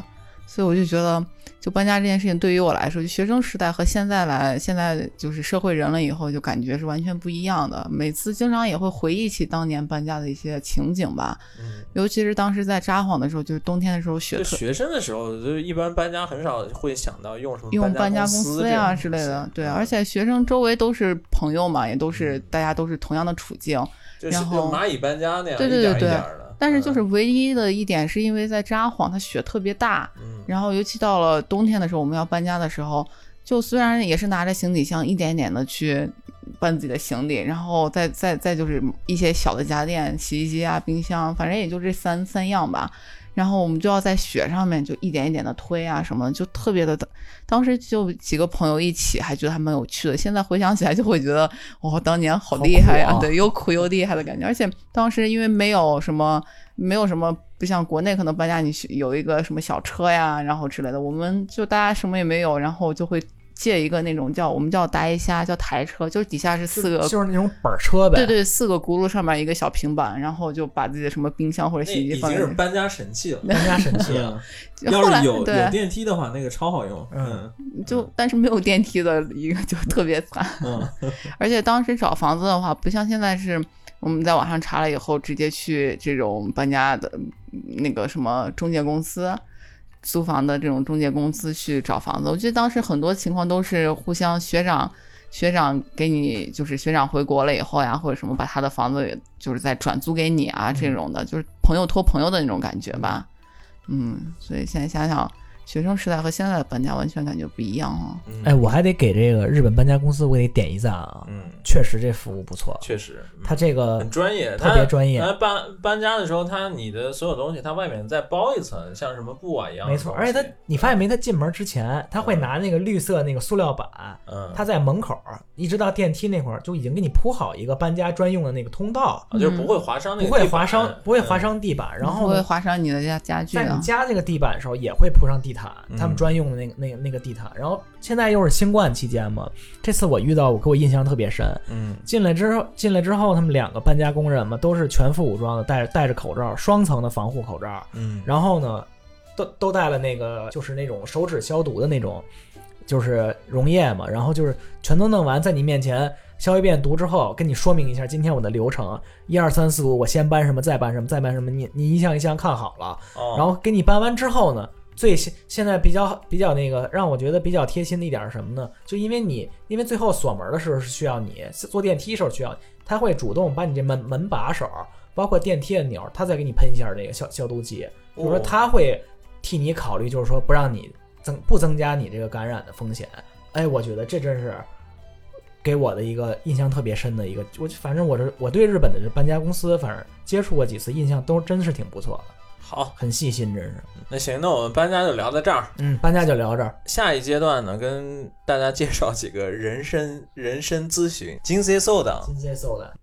所以我就觉得，就搬家这件事情对于我来说，就学生时代和现在来，现在就是社会人了以后，就感觉是完全不一样的。每次经常也会回忆起当年搬家的一些情景吧，嗯，尤其是当时在札幌的时候，就是冬天的时候雪特就学生的时候，就一般搬家很少会想到用什么用搬家公公司呀之类的，对，嗯而且学生周围都是朋友嘛，也都是大家都是同样的处境。就是然后蚂蚁搬家那样，对对一点对对一点的。但是就是嗯唯一的一点，是因为在札幌它雪特别大，嗯然后尤其到了冬天的时候，我们要搬家的时候，就虽然也是拿着行李箱一点一点的去搬自己的行李，然后再再再就是一些小的家电，洗衣机啊、冰箱，反正也就这三三样吧。然后我们就要在雪上面就一点一点的推啊什么的，就特别的，当时就几个朋友一起，还觉得还蛮有趣的。现在回想起来就会觉得，哇、当年好厉害呀、对，又苦又厉害的感觉。而且当时因为没有什么，没有什么，不像国内可能搬家你需有一个什么小车呀，然后之类的，我们就大家什么也没有，然后就会借一个那种叫我们叫达一虾，叫台车，就是底下是四个就是那种板车呗。对对，四个轱辘上面一个小平板，然后就把自己的什么冰箱或者洗衣机已放在那。经是搬家神器了。搬家神器了。要是有有对，电梯的话，那个超好用。嗯就但是没有电梯的一个就特别惨，嗯 而且当时找房子的话，不像现在是我们在网上查了以后，直接去这种搬家的嗯那个什么中介公司。租房的这种中介公司去找房子，我觉得当时很多情况都是互相学长学长给你，就是学长回国了以后呀，或者什么把他的房子就是再转租给你啊，这种的，就是朋友托朋友的那种感觉吧。嗯，所以现在想想，学生时代和现在的搬家完全感觉不一样啊。嗯哎，我还得给这个日本搬家公司，我得点一赞啊！嗯，确实这服务不错，确实，嗯他这个很专业，特别专业他搬搬家的时候，他你的所有东西，他外面再包一层，像什么布啊一样。没错，而且他你发现没？他进门之前，他会拿那个绿色那个塑料板，嗯，他在门口一直到电梯那会儿就已经给你铺好一个搬家专用的那个通道，啊就是不会划伤那不个地板，会划伤，不会划嗯。伤地板。然后不，会划伤你的家家具在你啊。家这个地板的时候也会铺上地毯，嗯他们专用的那个那个那个地毯。然后现在又是新冠期间嘛，这次我遇到我给我印象特别深。嗯进来之后，进来之后，他们两个搬家工人嘛，都是全副武装的，戴着戴着口罩，双层的防护口罩。嗯，然后呢，都都戴了那个就是那种手指消毒的那种，就是溶液嘛。然后就是全都弄完，在你面前消一遍毒之后，跟你说明一下今天我的流程，一二三四五，我先搬什么，再搬什么，再搬什么，你你一项一项看好了，哦然后给你搬完之后呢，最现现在比较比较那个让我觉得比较贴心的一点是什么呢？就因为你因为最后锁门的时候是需要你坐电梯时候需要你，他会主动把你这门门把手，包括电梯按钮，他再给你喷一下这个消消毒剂，就是说哦他会替你考虑，就是说不让你增不增加你这个感染的风险。哎，我觉得这真是给我的一个印象特别深的一个，我反正我这我对日本的这搬家公司，反正接触过几次，印象都真是挺不错的，好，很细心，真是。那行，那我们搬家就聊到这儿。嗯，搬家就聊这儿。下一阶段呢，跟大家介绍几个人生人生咨询，金 C 搜的。金 C 搜的。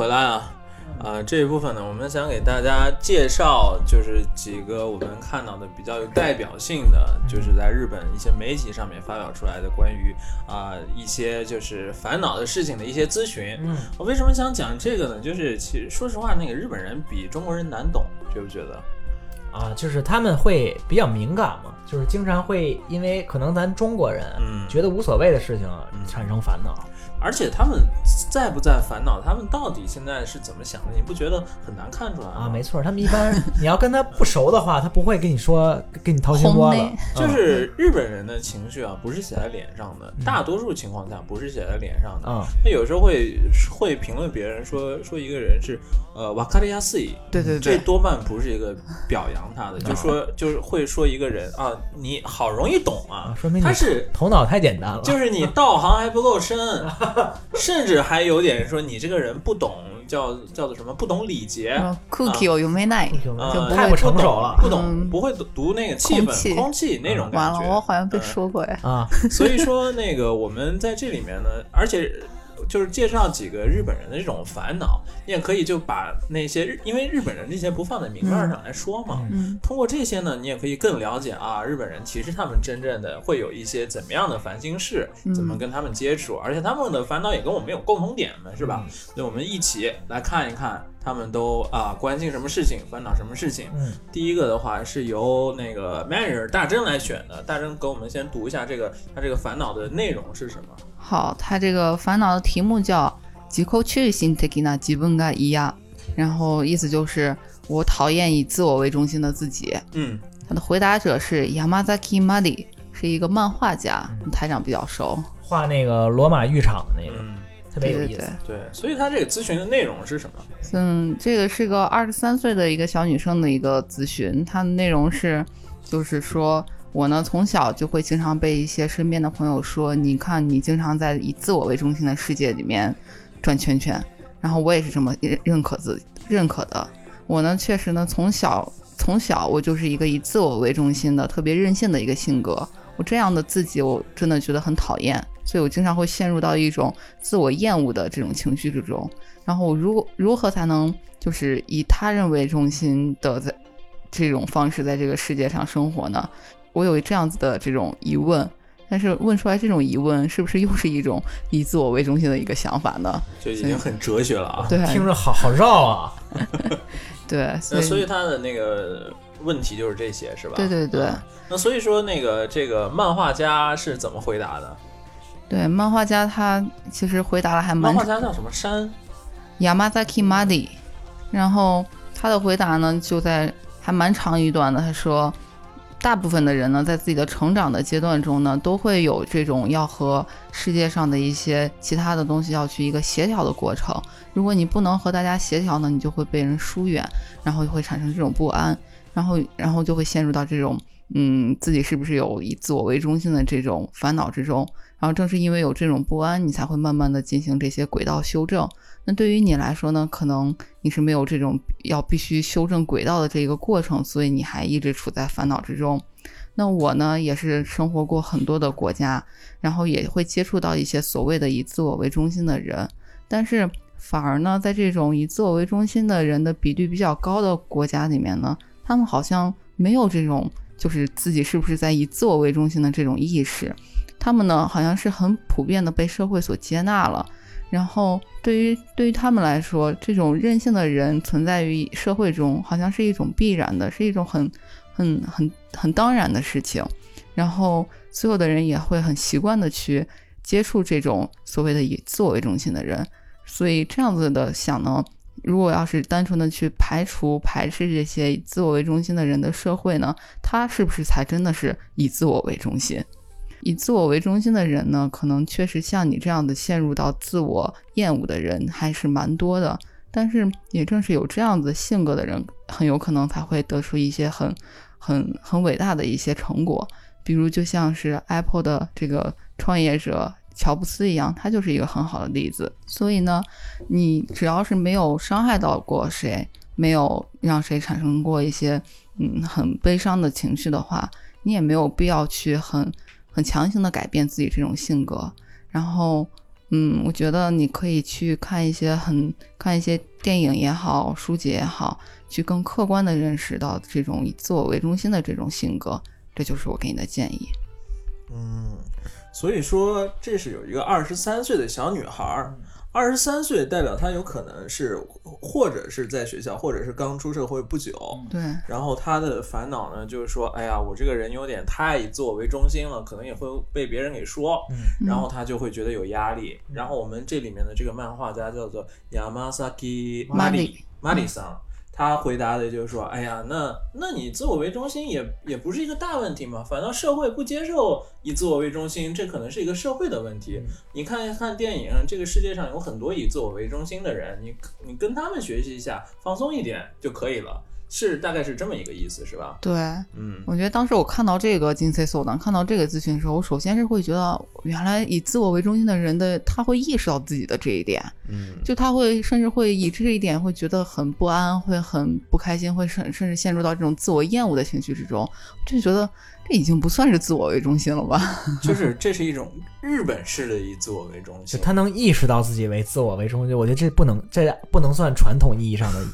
回来啊。呃，这一部分呢，我们想给大家介绍，就是几个我们看到的比较有代表性的，就是在日本一些媒体上面发表出来的关于啊、一些就是烦恼的事情的一些咨询。嗯，我为什么想讲这个呢？就是其实说实话，那个日本人比中国人难懂，觉不觉得？啊，就是他们会比较敏感嘛，就是经常会因为可能咱中国人嗯觉得无所谓的事情产生烦恼。而且他们在不在烦恼，他们到底现在是怎么想的？你不觉得很难看出来吗？啊，没错，他们一般你要跟他不熟的话，他不会跟你说跟你掏心窝子，就是日本人的情绪啊，不是写在脸上的，大多数情况下不是写在脸上的。嗯他有时候会会评论别人说说一个人是呃瓦卡利亚斯伊，对对对，这多半不是一个表扬他的，就说就是会说一个人啊，你好容易懂啊啊，说明他是头脑太简单了。就是你道行还不够深，甚至还有点说你这个人不懂叫叫做什么不懂礼节。什么 cookie 有没耐，呃就不太不成熟了。不懂嗯。不会读那个气氛、空气。那种感觉。完了，我好像被嗯。说过呀。啊，所以说，那个我们在这里面呢，而且就是介绍几个日本人的这种烦恼，你也可以就把那些日，因为日本人这些不放在明面上来说嘛。嗯通过这些呢，你也可以更了解啊，日本人其实他们真正的会有一些怎么样的烦心事，嗯怎么跟他们接触，而且他们的烦恼也跟我们有共同点嘛，是吧？嗯所以我们一起来看一看他们都啊关心什么事情，烦恼什么事情。嗯，第一个的话是由那个 manager 大真来选的，大真给我们先读一下这个他这个烦恼的内容是什么？好，他这个烦恼的题目叫“自己中心的な自分が嫌”，然后意思就是我讨厌以自我为中心的自己。嗯，他的回答者是 Yamazaki Madi，是一个漫画家，台长比较熟。画那个罗马浴场的那个，嗯，特别对对有意思对。，对，所以他这个咨询的内容是什么？嗯，这个是个二十三岁的一个小女生的一个咨询，她的内容是，就是说我呢从小就会经常被一些身边的朋友说，你看你经常在以自我为中心的世界里面转圈圈，然后我也是这么认认可自认可的。我呢确实呢从小从小我就是一个以自我为中心的特别任性的一个性格，我这样的自己我真的觉得很讨厌，所以我经常会陷入到一种自我厌恶的这种情绪之中。然后我如如何才能就是以他人为中心的在这种方式在这个世界上生活呢？我有这样子的这种疑问，但是问出来这种疑问，是不是又是一种以自我为中心的一个想法呢？就已经很哲学了啊。对，听着好好绕啊。对，所以那所以他的那个问题就是这些，是吧？对对对嗯那所以说，那个这个漫画家是怎么回答的？对，漫画家他其实回答了还蛮漫画家叫什么山？Yamazaki Madi，然后他的回答呢，就在还蛮长一段的。他说，大部分的人呢，在自己的成长的阶段中呢，都会有这种要和世界上的一些其他的东西要去一个协调的过程。如果你不能和大家协调呢，你就会被人疏远，然后就会产生这种不安，然后然后就会陷入到这种嗯，自己是不是有以自我为中心的这种烦恼之中。然后正是因为有这种不安，你才会慢慢的进行这些轨道修正。那对于你来说呢，可能你是没有这种要必须修正轨道的这个过程，所以你还一直处在烦恼之中。那我呢，也是生活过很多的国家，然后也会接触到一些所谓的以自我为中心的人，但是反而呢，在这种以自我为中心的人的比率比较高的国家里面呢，他们好像没有这种就是自己是不是在以自我为中心的这种意识，他们呢好像是很普遍的被社会所接纳了。然后，对于对于他们来说，这种任性的人存在于社会中，好像是一种必然的，是一种很、很、很、很当然的事情。然后，所有的人也会很习惯的去接触这种所谓的以自我为中心的人。所以，这样子的想呢，如果要是单纯的去排除、排斥这些以自我为中心的人的社会呢，他是不是才真的是以自我为中心？以自我为中心的人呢，可能确实像你这样的陷入到自我厌恶的人还是蛮多的。但是也正是有这样子性格的人，很有可能才会得出一些很、很、很伟大的一些成果。比如就像是 Apple 的这个创业者乔布斯一样，他就是一个很好的例子。所以呢，你只要是没有伤害到过谁，没有让谁产生过一些嗯很悲伤的情绪的话，你也没有必要去很。很强行的改变自己这种性格，然后，嗯，我觉得你可以去看一些很看一些电影也好，书籍也好，去更客观的认识到这种以自我为中心的这种性格，这就是我给你的建议。嗯，所以说这是有一个二十三岁的小女孩儿，二十三岁代表她有可能是或者是在学校，或者是刚出社会不久。对，然后她的烦恼呢，就是说，哎呀，我这个人有点太以自我为中心了，可能也会被别人给说，嗯然后她就会觉得有压力。然后我们这里面的这个漫画家叫做 Yamasaki Mari Mari 桑，他回答的就是说，哎呀，那那你自我为中心也也不是一个大问题嘛，反倒社会不接受以自我为中心，这可能是一个社会的问题。你看一看电影，这个世界上有很多以自我为中心的人，你你跟他们学习一下，放松一点就可以了。是大概是这么一个意思，是吧？对，嗯我觉得当时我看到这个金 C 所当看到这个资讯的时候，我首先是会觉得，原来以自我为中心的人的他会意识到自己的这一点，嗯就他会甚至会以这一点会觉得很不安，会很不开心，会甚甚至陷入到这种自我厌恶的情绪之中，就觉得这已经不算是自我为中心了吧？就是这是一种日本式的以自我为中心。他能意识到自己为自我为中心，我觉得这不能，这不能算传统意义上的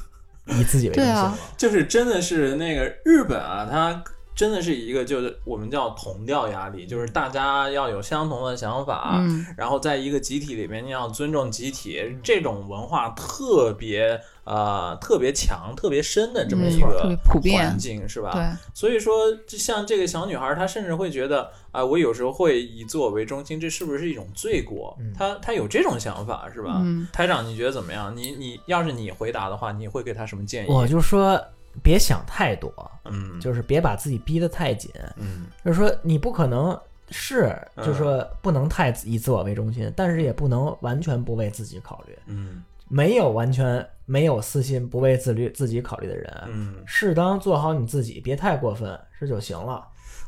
以自己为中心。就是真的是那个日本啊，它真的是一个就是我们叫同调压力，就是大家要有相同的想法，嗯然后在一个集体里面你要尊重集体，这种文化特别呃特别强、特别深的这么一个普遍环境，是吧？对，所以说，就像这个小女孩，她甚至会觉得，啊、我有时候会以自我为中心，这是不是一种罪过？嗯她她有这种想法，是吧？嗯台长，你觉得怎么样？你你要是你回答的话，你会给她什么建议？我就说别想太多，嗯，就是别把自己逼得太紧。嗯就是说你不可能是，嗯就是说不能太以自我为中心，但是也不能完全不为自己考虑。嗯没有完全没有私心、不为自律自己考虑的人，嗯，适当做好你自己，别太过分，这就行了。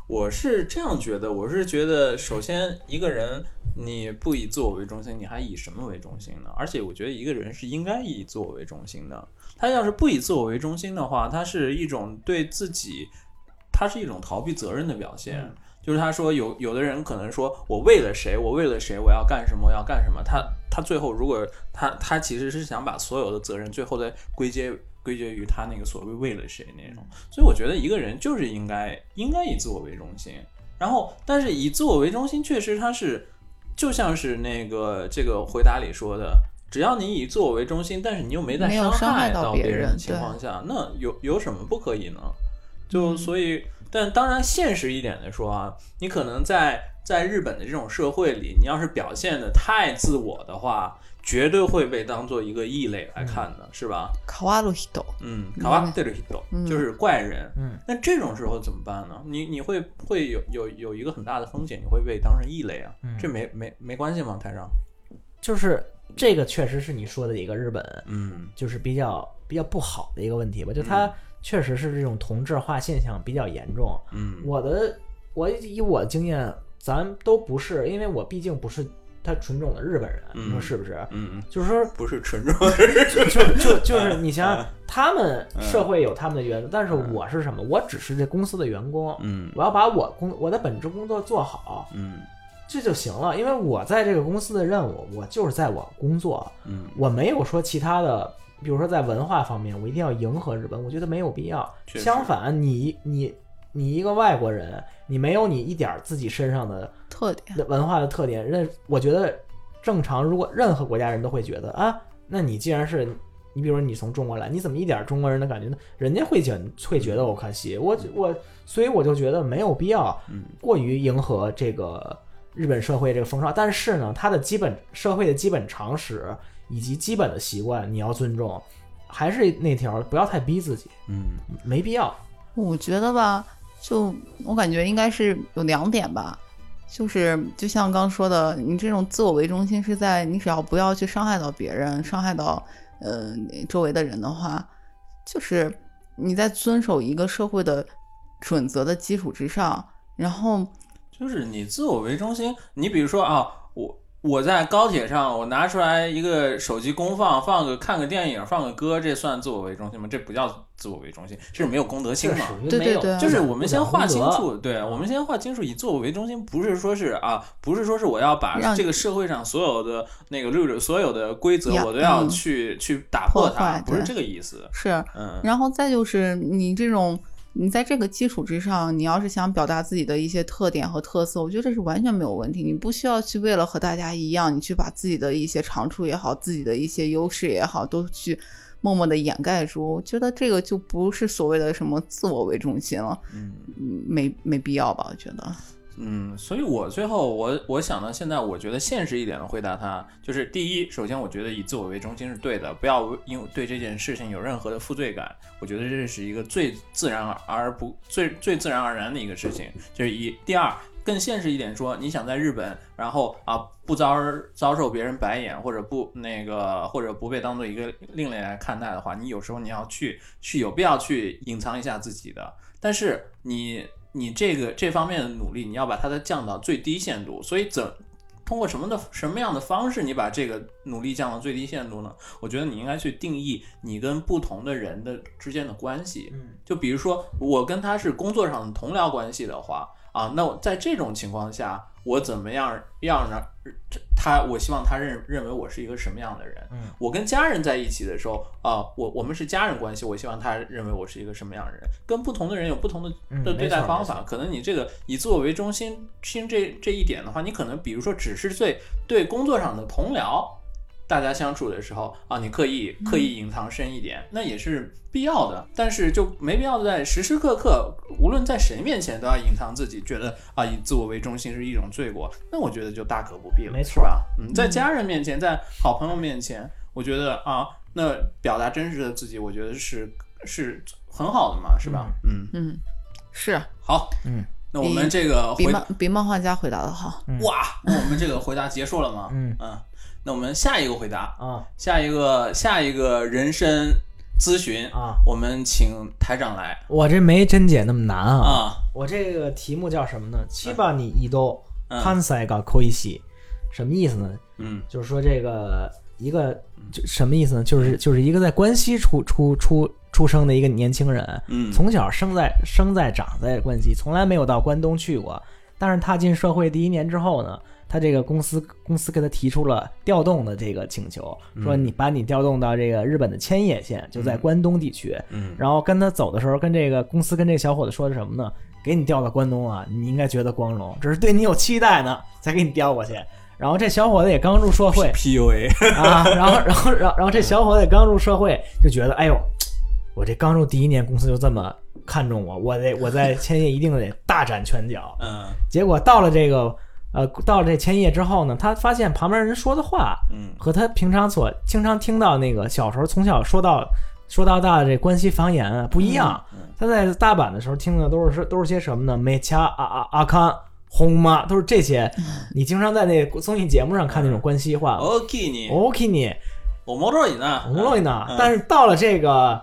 我是这样觉得，我是觉得，首先一个人你不以自我为中心，你还以什么为中心呢？而且我觉得一个人是应该以自我为中心的。他要是不以自我为中心的话，他是一种对自己，他是一种逃避责任的表现。就是他说有有的人可能说我为了谁，我为了谁，我要干什么，我要干什么。他他最后如果他他其实是想把所有的责任最后再归结归结于他那个所谓为了谁那种。所以我觉得一个人就是应该应该以自我为中心。然后，但是以自我为中心，确实他是就像是那个这个回答里说的，只要你以自我为中心，但是你又没在伤害到到别人人的情况下，那有有什么不可以呢？就嗯所以但当然现实一点的说啊，你可能在在日本的这种社会里，你要是表现的太自我的话，绝对会被当做一个异类来看的，是吧？卡瓦鲁西多，嗯，卡瓦德鲁ヒト嗯就是怪人。嗯，那这种时候怎么办呢？你你会会有有有一个很大的风险，你会被当成异类啊。嗯这没没没关系吗？台上？就是这个确实是你说的一个日本，嗯就是比较比较不好的一个问题吧，就它确实是这种同质化现象比较严重。嗯我的我以我的经验，咱都不是，因为我毕竟不是他纯种的日本人，嗯你说是不是？嗯嗯，就是说，不是纯种。就就就就是你想想，他们嗯社会有他们的原则，但是我是什么？我只是这公司的员工，嗯我要把我工我的本职工作做好，嗯这就行了。因为我在这个公司的任务，我就是在我工作，嗯我没有说其他的，比如说在文化方面，我一定要迎合日本，我觉得没有必要。相反，你你你一个外国人，你没有你一点儿自己身上的特点，文化的特点，认我觉得正常，如果任何国家人都会觉得啊，那你既然是你，比如说你从中国来，你怎么一点中国人的感觉呢？人家会觉会觉得我可惜，我我，所以我就觉得没有必要嗯过于迎合这个日本社会这个风尚。但是呢，他的基本社会的基本常识以及基本的习惯你要尊重，还是那条，不要太逼自己，嗯没必要。我觉得吧，就我感觉应该是有两点吧，就是就像刚说的，你这种自我为中心是在你只要不要去伤害到别人，伤害到呃周围的人的话，就是你在遵守一个社会的准则的基础之上，然后就是你自我为中心。你比如说啊，我我在高铁上，我拿出来一个手机公放，放个看个电影，放个歌，这算自我为中心吗？这不叫自我为中心，这是没有公德心嘛。没有对对就是我们先划清楚，对，我们先划清楚，以自我为中心，不是说是啊，不是说是我要把这个社会上所有的那个所有的规则，我都要嗯去、去打破破它，不是这个意思。是嗯，然后再就是你这种，你在这个基础之上，你要是想表达自己的一些特点和特色，我觉得这是完全没有问题。你不需要去为了和大家一样，你去把自己的一些长处也好，自己的一些优势也好，都去默默的掩盖住。我觉得这个就不是所谓的什么自我为中心了，嗯嗯没没必要吧？我觉得。嗯，所以我最后我我想到现在，我觉得现实一点的回答他，就是第一，首先我觉得以自我为中心是对的，不要因为对这件事情有任何的负罪感，我觉得这是一个最自然而不最最自然而然的一个事情，这是一。第二，更现实一点说，你想在日本，然后啊不遭遭受别人白眼，或者不那个或者不被当做一个另类来看待的话，你有时候你要去去有必要去隐藏一下自己的，但是你你这个这方面的努力，你要把它的降到最低限度，所以怎通过什么的什么样的方式，你把这个努力降到最低限度呢？我觉得你应该去定义你跟不同的人的之间的关系。嗯，就比如说我跟他是工作上的同僚关系的话啊，那我在这种情况下，我怎么样让让他，我希望他认认为我是一个什么样的人？嗯，我跟家人在一起的时候啊，我我们是家人关系，我希望他认为我是一个什么样的人？跟不同的人有不同的嗯的对待方法，可能你这个以自我为中心心这这一点的话，你可能比如说只是对对工作上的同僚。大家相处的时候啊，你刻意刻意隐藏深一点，那也是必要的，但是就没必要在时时刻刻，无论在谁面前都要隐藏自己，觉得啊以自我为中心是一种罪过，那我觉得就大可不必了，没错。是吧？嗯，在家人面前，在好朋友面前，我觉得啊，那表达真实的自己，我觉得是是很好的嘛，是吧？嗯，嗯，是好，嗯，那我们这个比回漫比漫画家回答的好。哇，那我们这个回答结束了吗？嗯那我们下一个回答，啊下一个下一个人生咨询，啊，我们请台长来我这没真姐那么难啊。啊，我这个题目叫什么呢？七八你一都嗯看塞个扣一西，什么意思呢？嗯就是说这个一个就什么意思呢？就是就是一个在关西出出出出生的一个年轻人，嗯，从小生在生在长在关西，从来没有到关东去过。但是踏进社会第一年之后呢，他这个公司公司给他提出了调动的这个请求，说你把你调动到这个日本的千叶县，就在关东地区。嗯然后跟他走的时候，跟这个公司跟这个小伙子说的什么呢？给你调到关东啊，你应该觉得光荣，只是对你有期待呢，才给你调过去。然后这小伙子也刚入社会，PUA，啊，然后然后然后然后这小伙子也刚入社会，就觉得哎呦，我这刚入第一年，公司就这么看重我，我得我在千叶一定得大展拳脚。嗯结果到了这个呃到了这千叶之后呢，他发现旁边人说的话嗯和他平常所经常听到那个小时候从小说到说到大的这关西方言啊不一样。嗯他在大阪的时候听的都是都是些什么呢？美掐啊啊阿康轰妈都是这些，你经常在那个综艺节目上看那种关西话。，OK 你，OK 你我摸着你呢，红洛呢嗯，但是到了这个。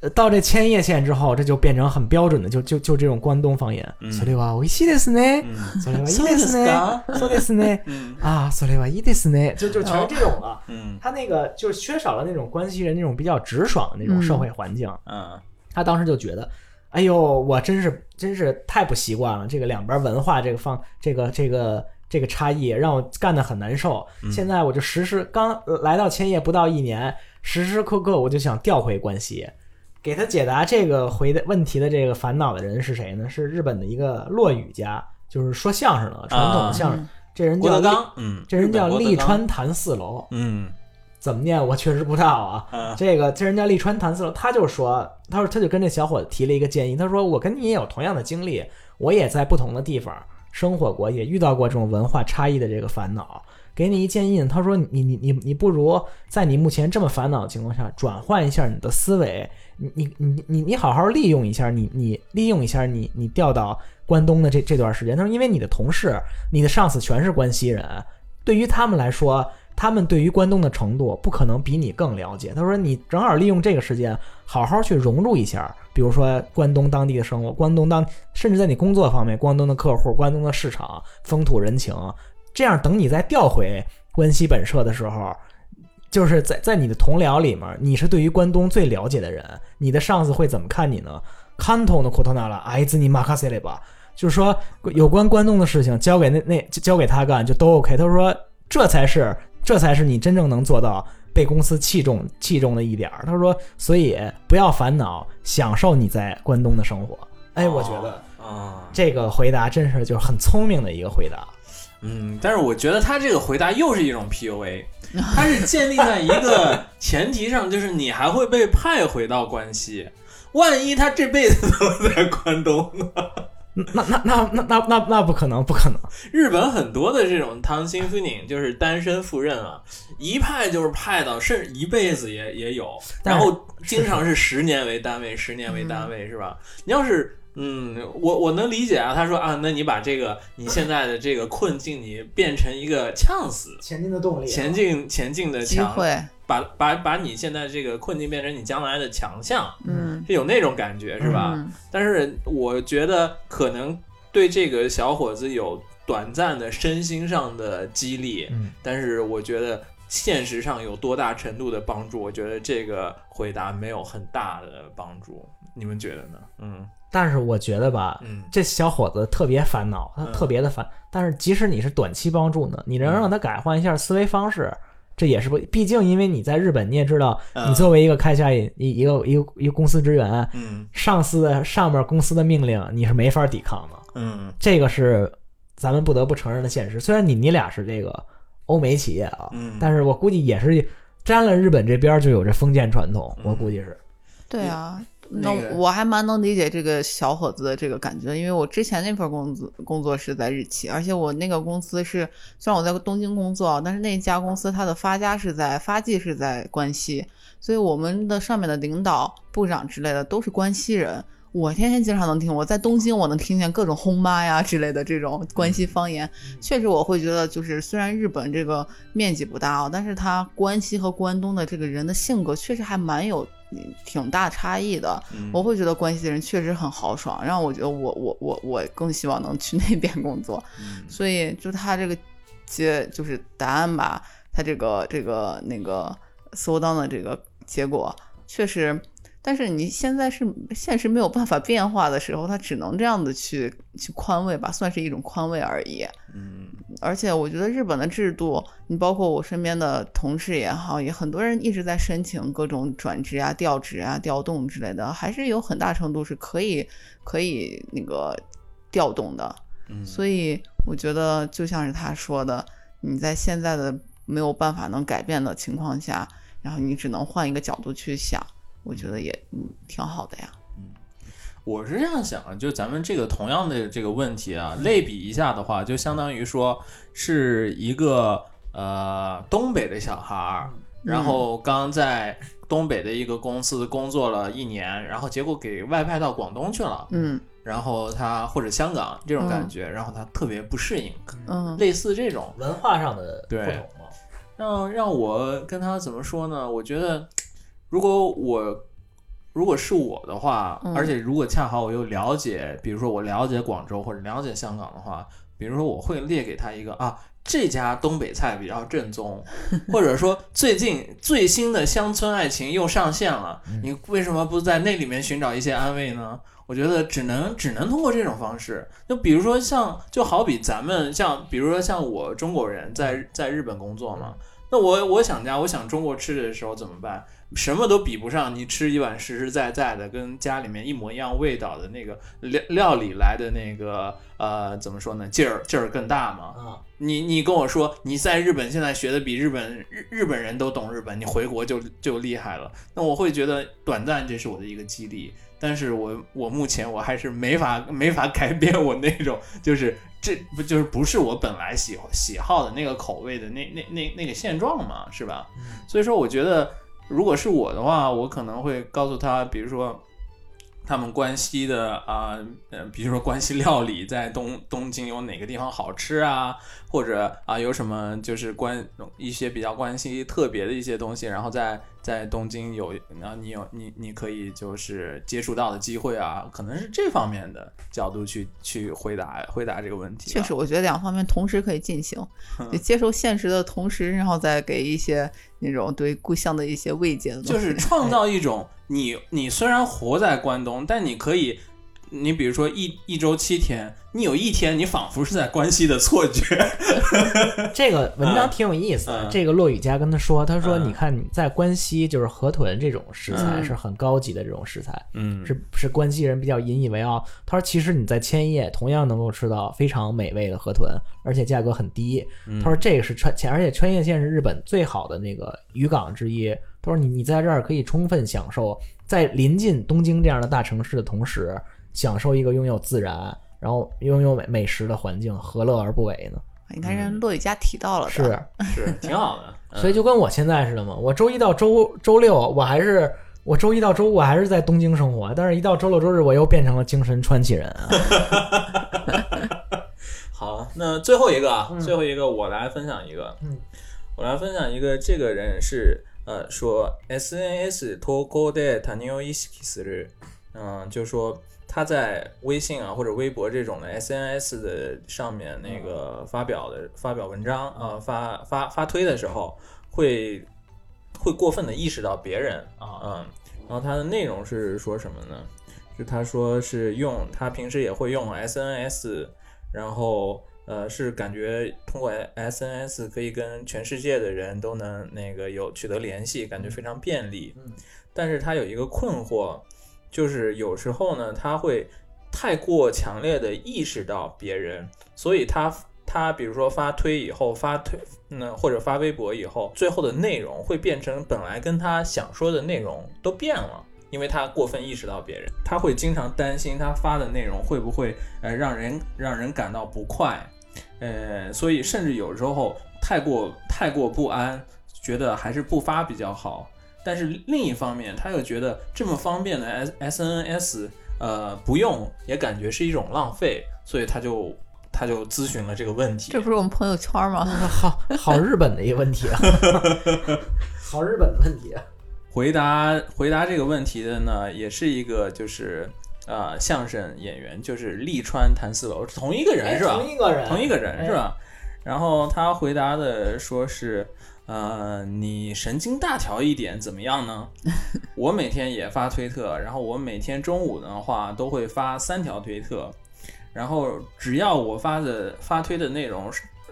呃到这千叶县之后，这就变成很标准的，就就就这种关东方言。嗯それは美味しいですね。嗯それはいいですね。そうですね。嗯啊，それはいいですね。就就全是这种了。嗯他那个就缺少了那种关西人那种比较直爽的那种社会环境。嗯他当时就觉得，哎呦，我真是真是太不习惯了，这个两边文化这个放这个这个这个差异让我干得很难受。现在我就时时刚呃来到千叶不到一年，时时刻刻我就想调回关西。 给他解答这个回的问题的这个烦恼的人是谁呢？是日本的一个落语家，就是说相声的传统的相声。这人叫立郭德纲，嗯，这人叫利川谭四楼，嗯怎么念我确实不知道啊。啊这个这人叫利川谭四楼，他就说，他说他就跟这小伙子提了一个建议，他说我跟你也有同样的经历，我也在不同的地方生活过，也遇到过这种文化差异的这个烦恼。给你一建议，他说你你你你不如在你目前这么烦恼的情况下，转换一下你的思维，你你你你好好利用一下你你利用一下你你调到关东的这这段时间。他说，因为你的同事、你的上司全是关西人，对于他们来说，他们对于关东的程度不可能比你更了解。他说，你正好利用这个时间，好好去融入一下，比如说关东当地的生活，关东当，甚至在你工作方面，关东的客户、关东的市场、风土人情，这样等你再调回关西本社的时候。就是在在你的同僚里面，你是对于关东最了解的人，你的上司会怎么看你呢？関東のことならあいつに任せれば，就是说有关关东的事情交给那那就交给他干就都 OK。他说这才是这才是你真正能做到被公司器重器重的一点儿。他说，所以不要烦恼，享受你在关东的生活。哎，我觉得啊，这个回答真是就是很聪明的一个回答。 嗯，但是我觉得他这个回答又是一种 PUA，他是建立在一个前提上，就是你还会被派回到关西，万一他这辈子都在关东呢？那那那那那那那不可能，不可能。日本很多的这种唐心夫宁就是单身赴任啊，一派就是派到甚至一辈子也也有，然后经常是十年为单位，十年为单位是吧？你要是嗯，我我能理解啊，他说啊，那你把这个你现在的这个困境，你变成一个呛死。前进的动力，前进前进的机强，会，把把把你现在这个困境变成你将来的强项，嗯，是有那种感觉是吧？嗯但是我觉得可能对这个小伙子有短暂的身心上的激励，嗯但是我觉得现实上有多大程度的帮助，我觉得这个回答没有很大的帮助，你们觉得呢？嗯但是我觉得吧，嗯这小伙子特别烦恼，他嗯特别的烦。但是即使你是短期帮助呢，你能让他改换一下思维方式，这也是不。毕竟因为你在日本，你也知道，嗯你作为一个开下一一一个一个一个公司职员，嗯上司的上面公司的命令你是没法抵抗的，嗯这个是咱们不得不承认的现实。虽然你你俩是这个欧美企业啊，嗯但是我估计也是沾了日本这边就有这封建传统，我估计是。对啊，那个我还蛮能理解这个小伙子的这个感觉，因为我之前那份工作工作是在日企，而且我那个公司是虽然我在东京工作，但是那家公司它的发家是在发迹是在关西，所以我们的上面的领导、部长之类的都是关西人。我天天经常能听，我在东京我能听见各种轰妈呀之类的这种关西方言，确实我会觉得就是虽然日本这个面积不大哦，但是它关西和关东的这个人的性格确实还蛮有嗯挺大差异的。嗯我会觉得关系的人确实很豪爽，让我觉得我我我我更希望能去那边工作。嗯所以就他这个结就是答案吧，他这个这个那个搜到的这个结果确实，但是你现在是现实没有办法变化的时候，他只能这样子去去宽慰吧，算是一种宽慰而已。嗯而且我觉得日本的制度，你包括我身边的同事也好，也很多人一直在申请各种转职啊、调职啊、调动之类的，还是有很大程度是可以可以那个调动的。嗯，所以我觉得就像是他说的，你在现在的没有办法能改变的情况下，然后你只能换一个角度去想，我觉得也嗯挺好的呀。我是这样想的，就咱们这个同样的这个问题啊，类比一下的话，就相当于说是一个呃东北的小孩儿，然后刚在东北的一个公司工作了一年，然后结果给外派到广东去了，嗯然后他或者香港这种感觉，然后他特别不适应，嗯类似这种，文化上的不对同嘛。让让我跟他怎么说呢？我觉得，如果我如果是我的话，嗯而且如果恰好我又了解，比如说我了解广州或者了解香港的话，比如说我会列给他一个啊，这家东北菜比较正宗，或者说最近最新的乡村爱情又上线了，你为什么不在那里面寻找一些安慰呢？我觉得只能只能通过这种方式，就比如说像就好比咱们像比如说像我中国人在在日本工作嘛，那我我想家，我想中国吃的时候怎么办？什么都比不上你吃一碗实实在在的跟家里面一模一样味道的那个料料理来的那个呃怎么说呢劲儿劲儿更大嘛。啊，你你跟我说你在日本现在学的比日本日日本人都懂日本，你回国就就厉害了。那我会觉得短暂这是我的一个激励，但是我我目前我还是没法没法改变我那种就是这不就是不是我本来喜喜好的那个口味的那那那那个现状嘛，是吧？所以说我觉得如果是我的话，我可能会告诉他，比如说。他们关西的啊，嗯，比如说关西料理在东东京有哪个地方好吃啊，或者啊有什么就是关一些比较关西特别的一些东西，然后在在东京有，然后你有你你可以就是接触到的机会啊，可能是这方面的角度去去回答回答这个问题吧。确实，我觉得两方面同时可以进行，就接受现实的同时，然后再给一些那种对故乡的一些慰藉的东西。就是创造一种你你虽然活在关东，但你可以，你比如说一一周七天，你有一天你仿佛是在关西的错觉。这个文章挺有意思这个落雨家跟他说，他说：“嗯你看你在关西，就是河豚这种食材嗯是很高级的这种食材，嗯是是关西人比较引以为傲。他说，其实你在千叶同样能够吃到非常美味的河豚，而且价格很低。嗯他说这个是川，而且川叶县是日本最好的那个渔港之一。他说你你在这儿可以充分享受在临近东京这样的大城市的同时，享受一个拥有自然。”然后拥有美美食的环境，何乐而不为呢？你看人骆雨佳提到了的，是，是挺好的。嗯所以就跟我现在似的嘛，我周一到周周六我还是我周一到周五我还是在东京生活，但是一到周六周日我又变成了精神传奇人啊。好，那最后一个啊，嗯最后一个我来分享一个，嗯，我来分享一个，这个人是呃说 SNS 投稿で他人を意識する，嗯，就说 他在微信啊或者微博这种的 SNS 的上面那个发表的发表文章啊、呃发发发推的时候会会过分的意识到别人啊嗯，然后他的内容是说什么呢？就他说是用他平时也会用 SNS，然后呃是感觉通过 SNS 可以跟全世界的人都能那个有取得联系，感觉非常便利。嗯但是他有一个困惑，就是有时候呢他会太过强烈的意识到别人，所以他他比如说发推以后发推，那或者发微博以后，最后的内容会变成本来跟他想说的内容都变了。因为他过分意识到别人，他会经常担心他发的内容会不会呃让人让人感到不快，呃，所以甚至有时候太过太过不安，觉得还是不发比较好。但是另一方面，他又觉得这么方便的 S S N S，呃，不用也感觉是一种浪费，所以他就他就咨询了这个问题。这不是我们朋友圈吗？好好日本的一个问题啊，好日本的问题啊。回答回答这个问题的呢，也是一个就是呃相声演员，就是利川谭四楼，同一个人是吧？同一个人，同一个人哎是吧？然后他回答的说是，呃，你神经大条一点怎么样呢？我每天也发推特，然后我每天中午的话都会发三条推特，然后只要我发的发推的内容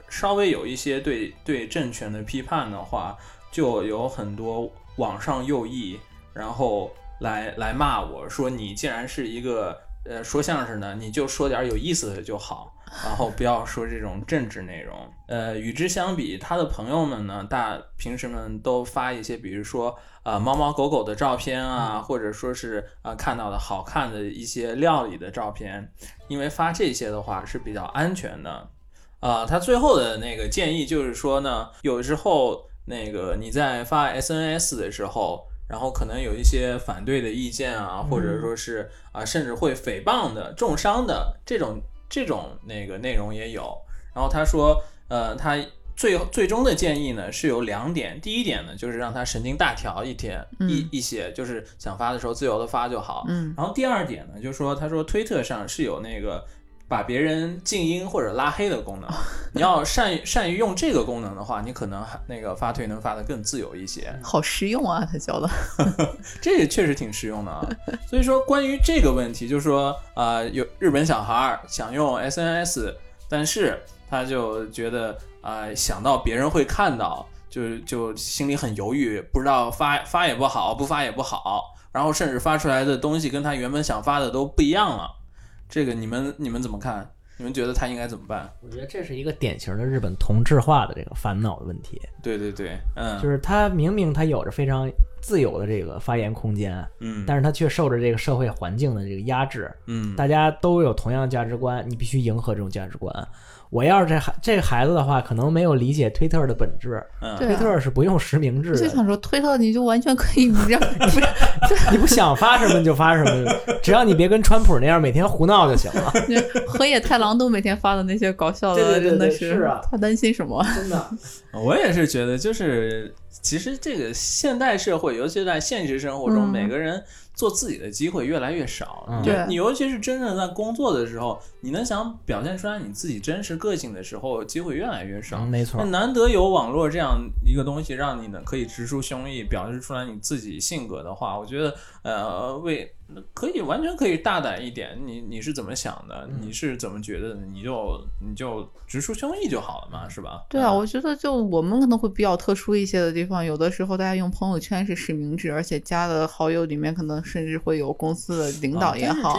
稍微有一些对对政权的批判的话，就有很多网上右翼，然后来来骂我说你既然是一个呃说相声的，你就说点有意思的就好。然后不要说这种政治内容。呃，与之相比，他的朋友们呢，大平时们都发一些，比如说呃猫猫狗狗的照片啊，或者说是呃看到的好看的一些料理的照片，因为发这些的话是比较安全的。啊、他最后的那个建议就是说呢，有时候那个你在发 SNS 的时候，然后可能有一些反对的意见啊，或者说是啊、甚至会诽谤的、重伤的这种这种那个内容也有。然后他说，呃，他最最终的建议呢是有两点，第一点呢就是让他神经大条一天、一一些，就是想发的时候自由的发就好。嗯然后第二点呢，就是说他说推特上是有那个。把别人静音或者拉黑的功能，你要善于善于用这个功能的话，你可能还那个发推能发的更自由一些。好实用啊，他教的。这个确实挺实用的啊。所以说，关于这个问题，就是说，呃，有日本小孩儿想用 SNS，但是他就觉得，啊，想到别人会看到，就就心里很犹豫，不知道发发也不好，不发也不好，然后甚至发出来的东西跟他原本想发的都不一样了。这个你们你们怎么看？你们觉得他应该怎么办？我觉得这是一个典型的日本同质化的这个烦恼的问题，对对对，嗯，就是他明明他有着非常自由的这个发言空间，嗯，但是他却受着这个社会环境的这个压制，嗯，大家都有同样的价值观，你必须迎合这种价值观。我要是这孩这个孩子的话，可能没有理解推特的本质。推特是不用实名制的，就想说推特你就完全可以 让不是。你不想发什么就发什么，只要你别跟川普那样每天胡闹就行了。河野太郎都每天发的那些搞笑的，对对对真的对是啊。他担心什么？真的，我也是觉得，就是其实这个现代社会，尤其在现实生活中，嗯。每个人做自己的机会越来越少。嗯你对你尤其是真正在工作的时候，你能想表现出来你自己真实个性的时候，机会越来越少。嗯没错那。难得有网络这样一个东西，让你呢可以直抒胸臆，表示出来你自己性格的话，我觉得呃，为可以完全可以大胆一点。你你是怎么想的？嗯你是怎么觉得的？你就你就直抒胸臆就好了嘛，是吧？对啊，嗯我觉得就我们可能会比较特殊一些的地方，有的时候大家用朋友圈是实名制，而且加的好友里面可能甚至会有公司的领导也好，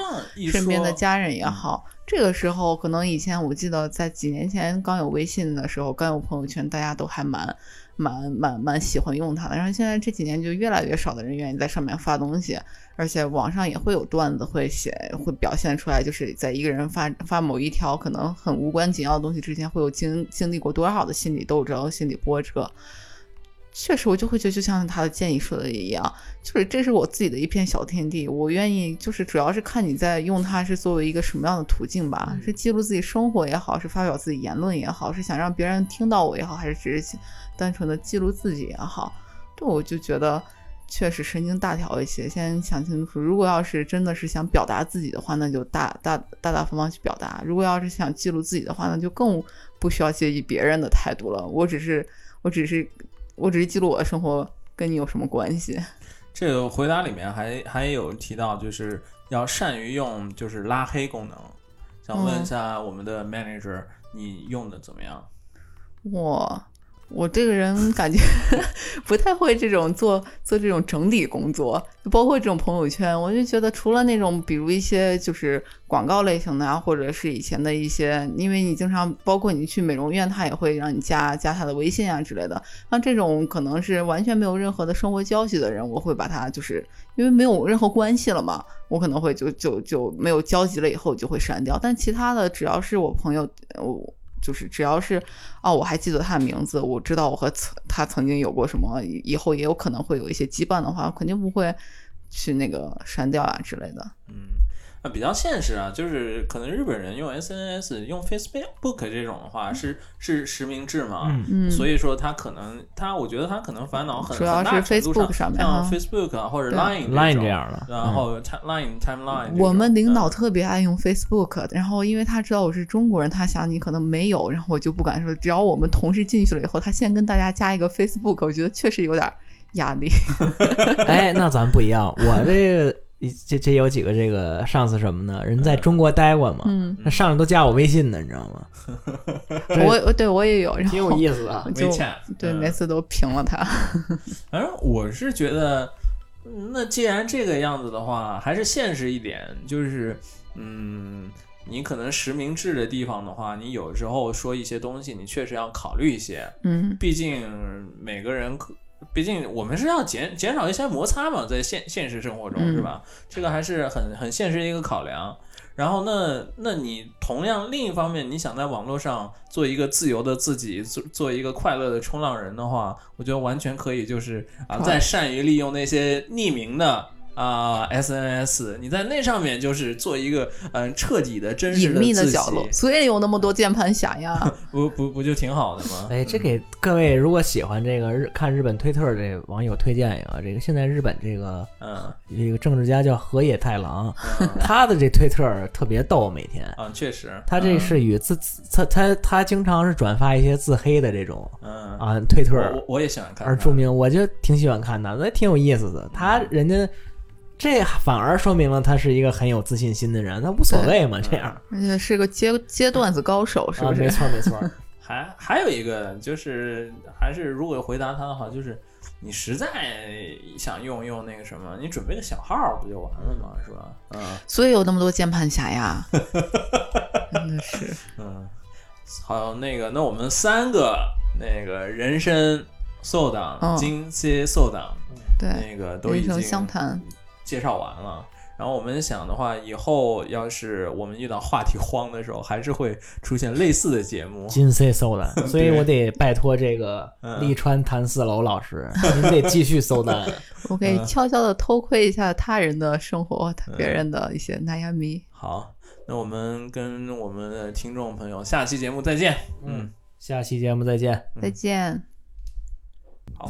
身边的家人也好。这个时候，可能以前我记得在几年前刚有微信的时候，刚有朋友圈，大家都还蛮蛮蛮蛮喜欢用它的。然后现在这几年就越来越少的人愿意在上面发东西，而且网上也会有段子会写，会表现出来，就是在一个人发发某一条可能很无关紧要的东西之前，会有经经历过多少的心理斗争、心理波折。确实，我就会觉得，就像他的建议说的一样，就是这是我自己的一片小天地，我愿意，就是主要是看你在用它是作为一个什么样的途径吧，是记录自己生活也好，是发表自己言论也好，是想让别人听到我也好，还是只是单纯的记录自己也好，这，我就觉得确实神经大条一些。先想清楚，如果要是真的是想表达自己的话，那就大大大大方方去表达；如果要是想记录自己的话，那就更不需要介意别人的态度了。我只是，我只是，我只是记录我的生活，跟你有什么关系？这个回答里面还还有提到，就是要善于用就是拉黑功能。想问一下我们的 manager，、你用的怎么样？我我这个人感觉 不太会这种做做这种整理工作，就包括这种朋友圈，我就觉得除了那种比如一些就是广告类型的啊，或者是以前的一些，因为你经常包括你去美容院，他也会让你加加他的微信啊之类的。像这种可能是完全没有任何的生活交集的人，我会把他就是因为没有任何关系了嘛，我可能会就就就没有交集了以后就会删掉。但其他的只要是我朋友，我。就是只要是哦，我还记得他的名字，我知道我和曾他曾经有过什么，以后也有可能会有一些羁绊的话，肯定不会去那个删掉啊之类的。嗯，啊，比较现实啊，就是可能日本人用 SNS、用 Facebook 这种的话是是实名制嘛，所以说他可能他，我觉得他可能烦恼很主要是 Facebook 上面像 Facebook 啊或者 Line Line 这样的然后 Line Timeline 我们领导嗯特别爱用 Facebook，然后因为他知道我是中国人，他想你可能没有，然后我就不敢说。只要我们同事进去了以后，他先跟大家加一个 Facebook，我觉得确实有点压力。哎，那咱不一样，我这个这这有几个这个上司什么呢？人在中国待过嘛，嗯，那上来都加我微信呢，你知道吗？我我对我也有，然挺有后意思的。就 WeChat，对嗯每次都评了他。反正我是觉得，嗯那既然这个样子的话，还是现实一点，就是，嗯，你可能实名制的地方的话，你有时候说一些东西，你确实要考虑一些，嗯毕竟每个人可，毕竟我们是要减减少一些摩擦嘛，在现现实生活中嗯是吧？这个还是很很现实的一个考量。然后那那你同样另一方面，你想在网络上做一个自由的自己，做做一个快乐的冲浪人的话，我觉得完全可以，就是啊，好在善于利用那些匿名的。啊，SNS，你在那上面就是做一个嗯彻底的真实隐秘的自己角落，所以有那么多键盘侠呀。不不不就挺好的吗？哎，这给各位如果喜欢这个日看日本推特这网友推荐一个，这个现在日本这个嗯这个政治家叫河野太郎，嗯他的这推特特别逗，每天啊，确实，他这是与自他他他经常是转发一些自黑的这种嗯啊推特我我我也喜欢看而著名，我就挺喜欢看的，那挺有意思的。他人家这反而说明了他是一个很有自信心的人，他无所谓嘛，这样而且是个接接段子高手，是啊，不是？没错没错。还还有一个就是，还是如果回答他的话，就是你实在想用用那个什么，你准备个小号不就完了吗？是吧？嗯所以有那么多键盘侠呀，真的是。嗯，好，那个，那我们三个那个人参寿党、嗯金街寿党，对，那个都已经相谈介绍完了。然后我们想的话，以后要是我们遇到话题荒的时候，还是会出现类似的节目。金 C 搜的，所以我得拜托这个嗯利川谭四楼老师，您得继续搜单。我可以嗯悄悄的偷窥一下他人的生活，他别人的一些那亚咪。好，那我们跟我们的听众朋友下期节目再见。嗯，下期节目再见。再见。好。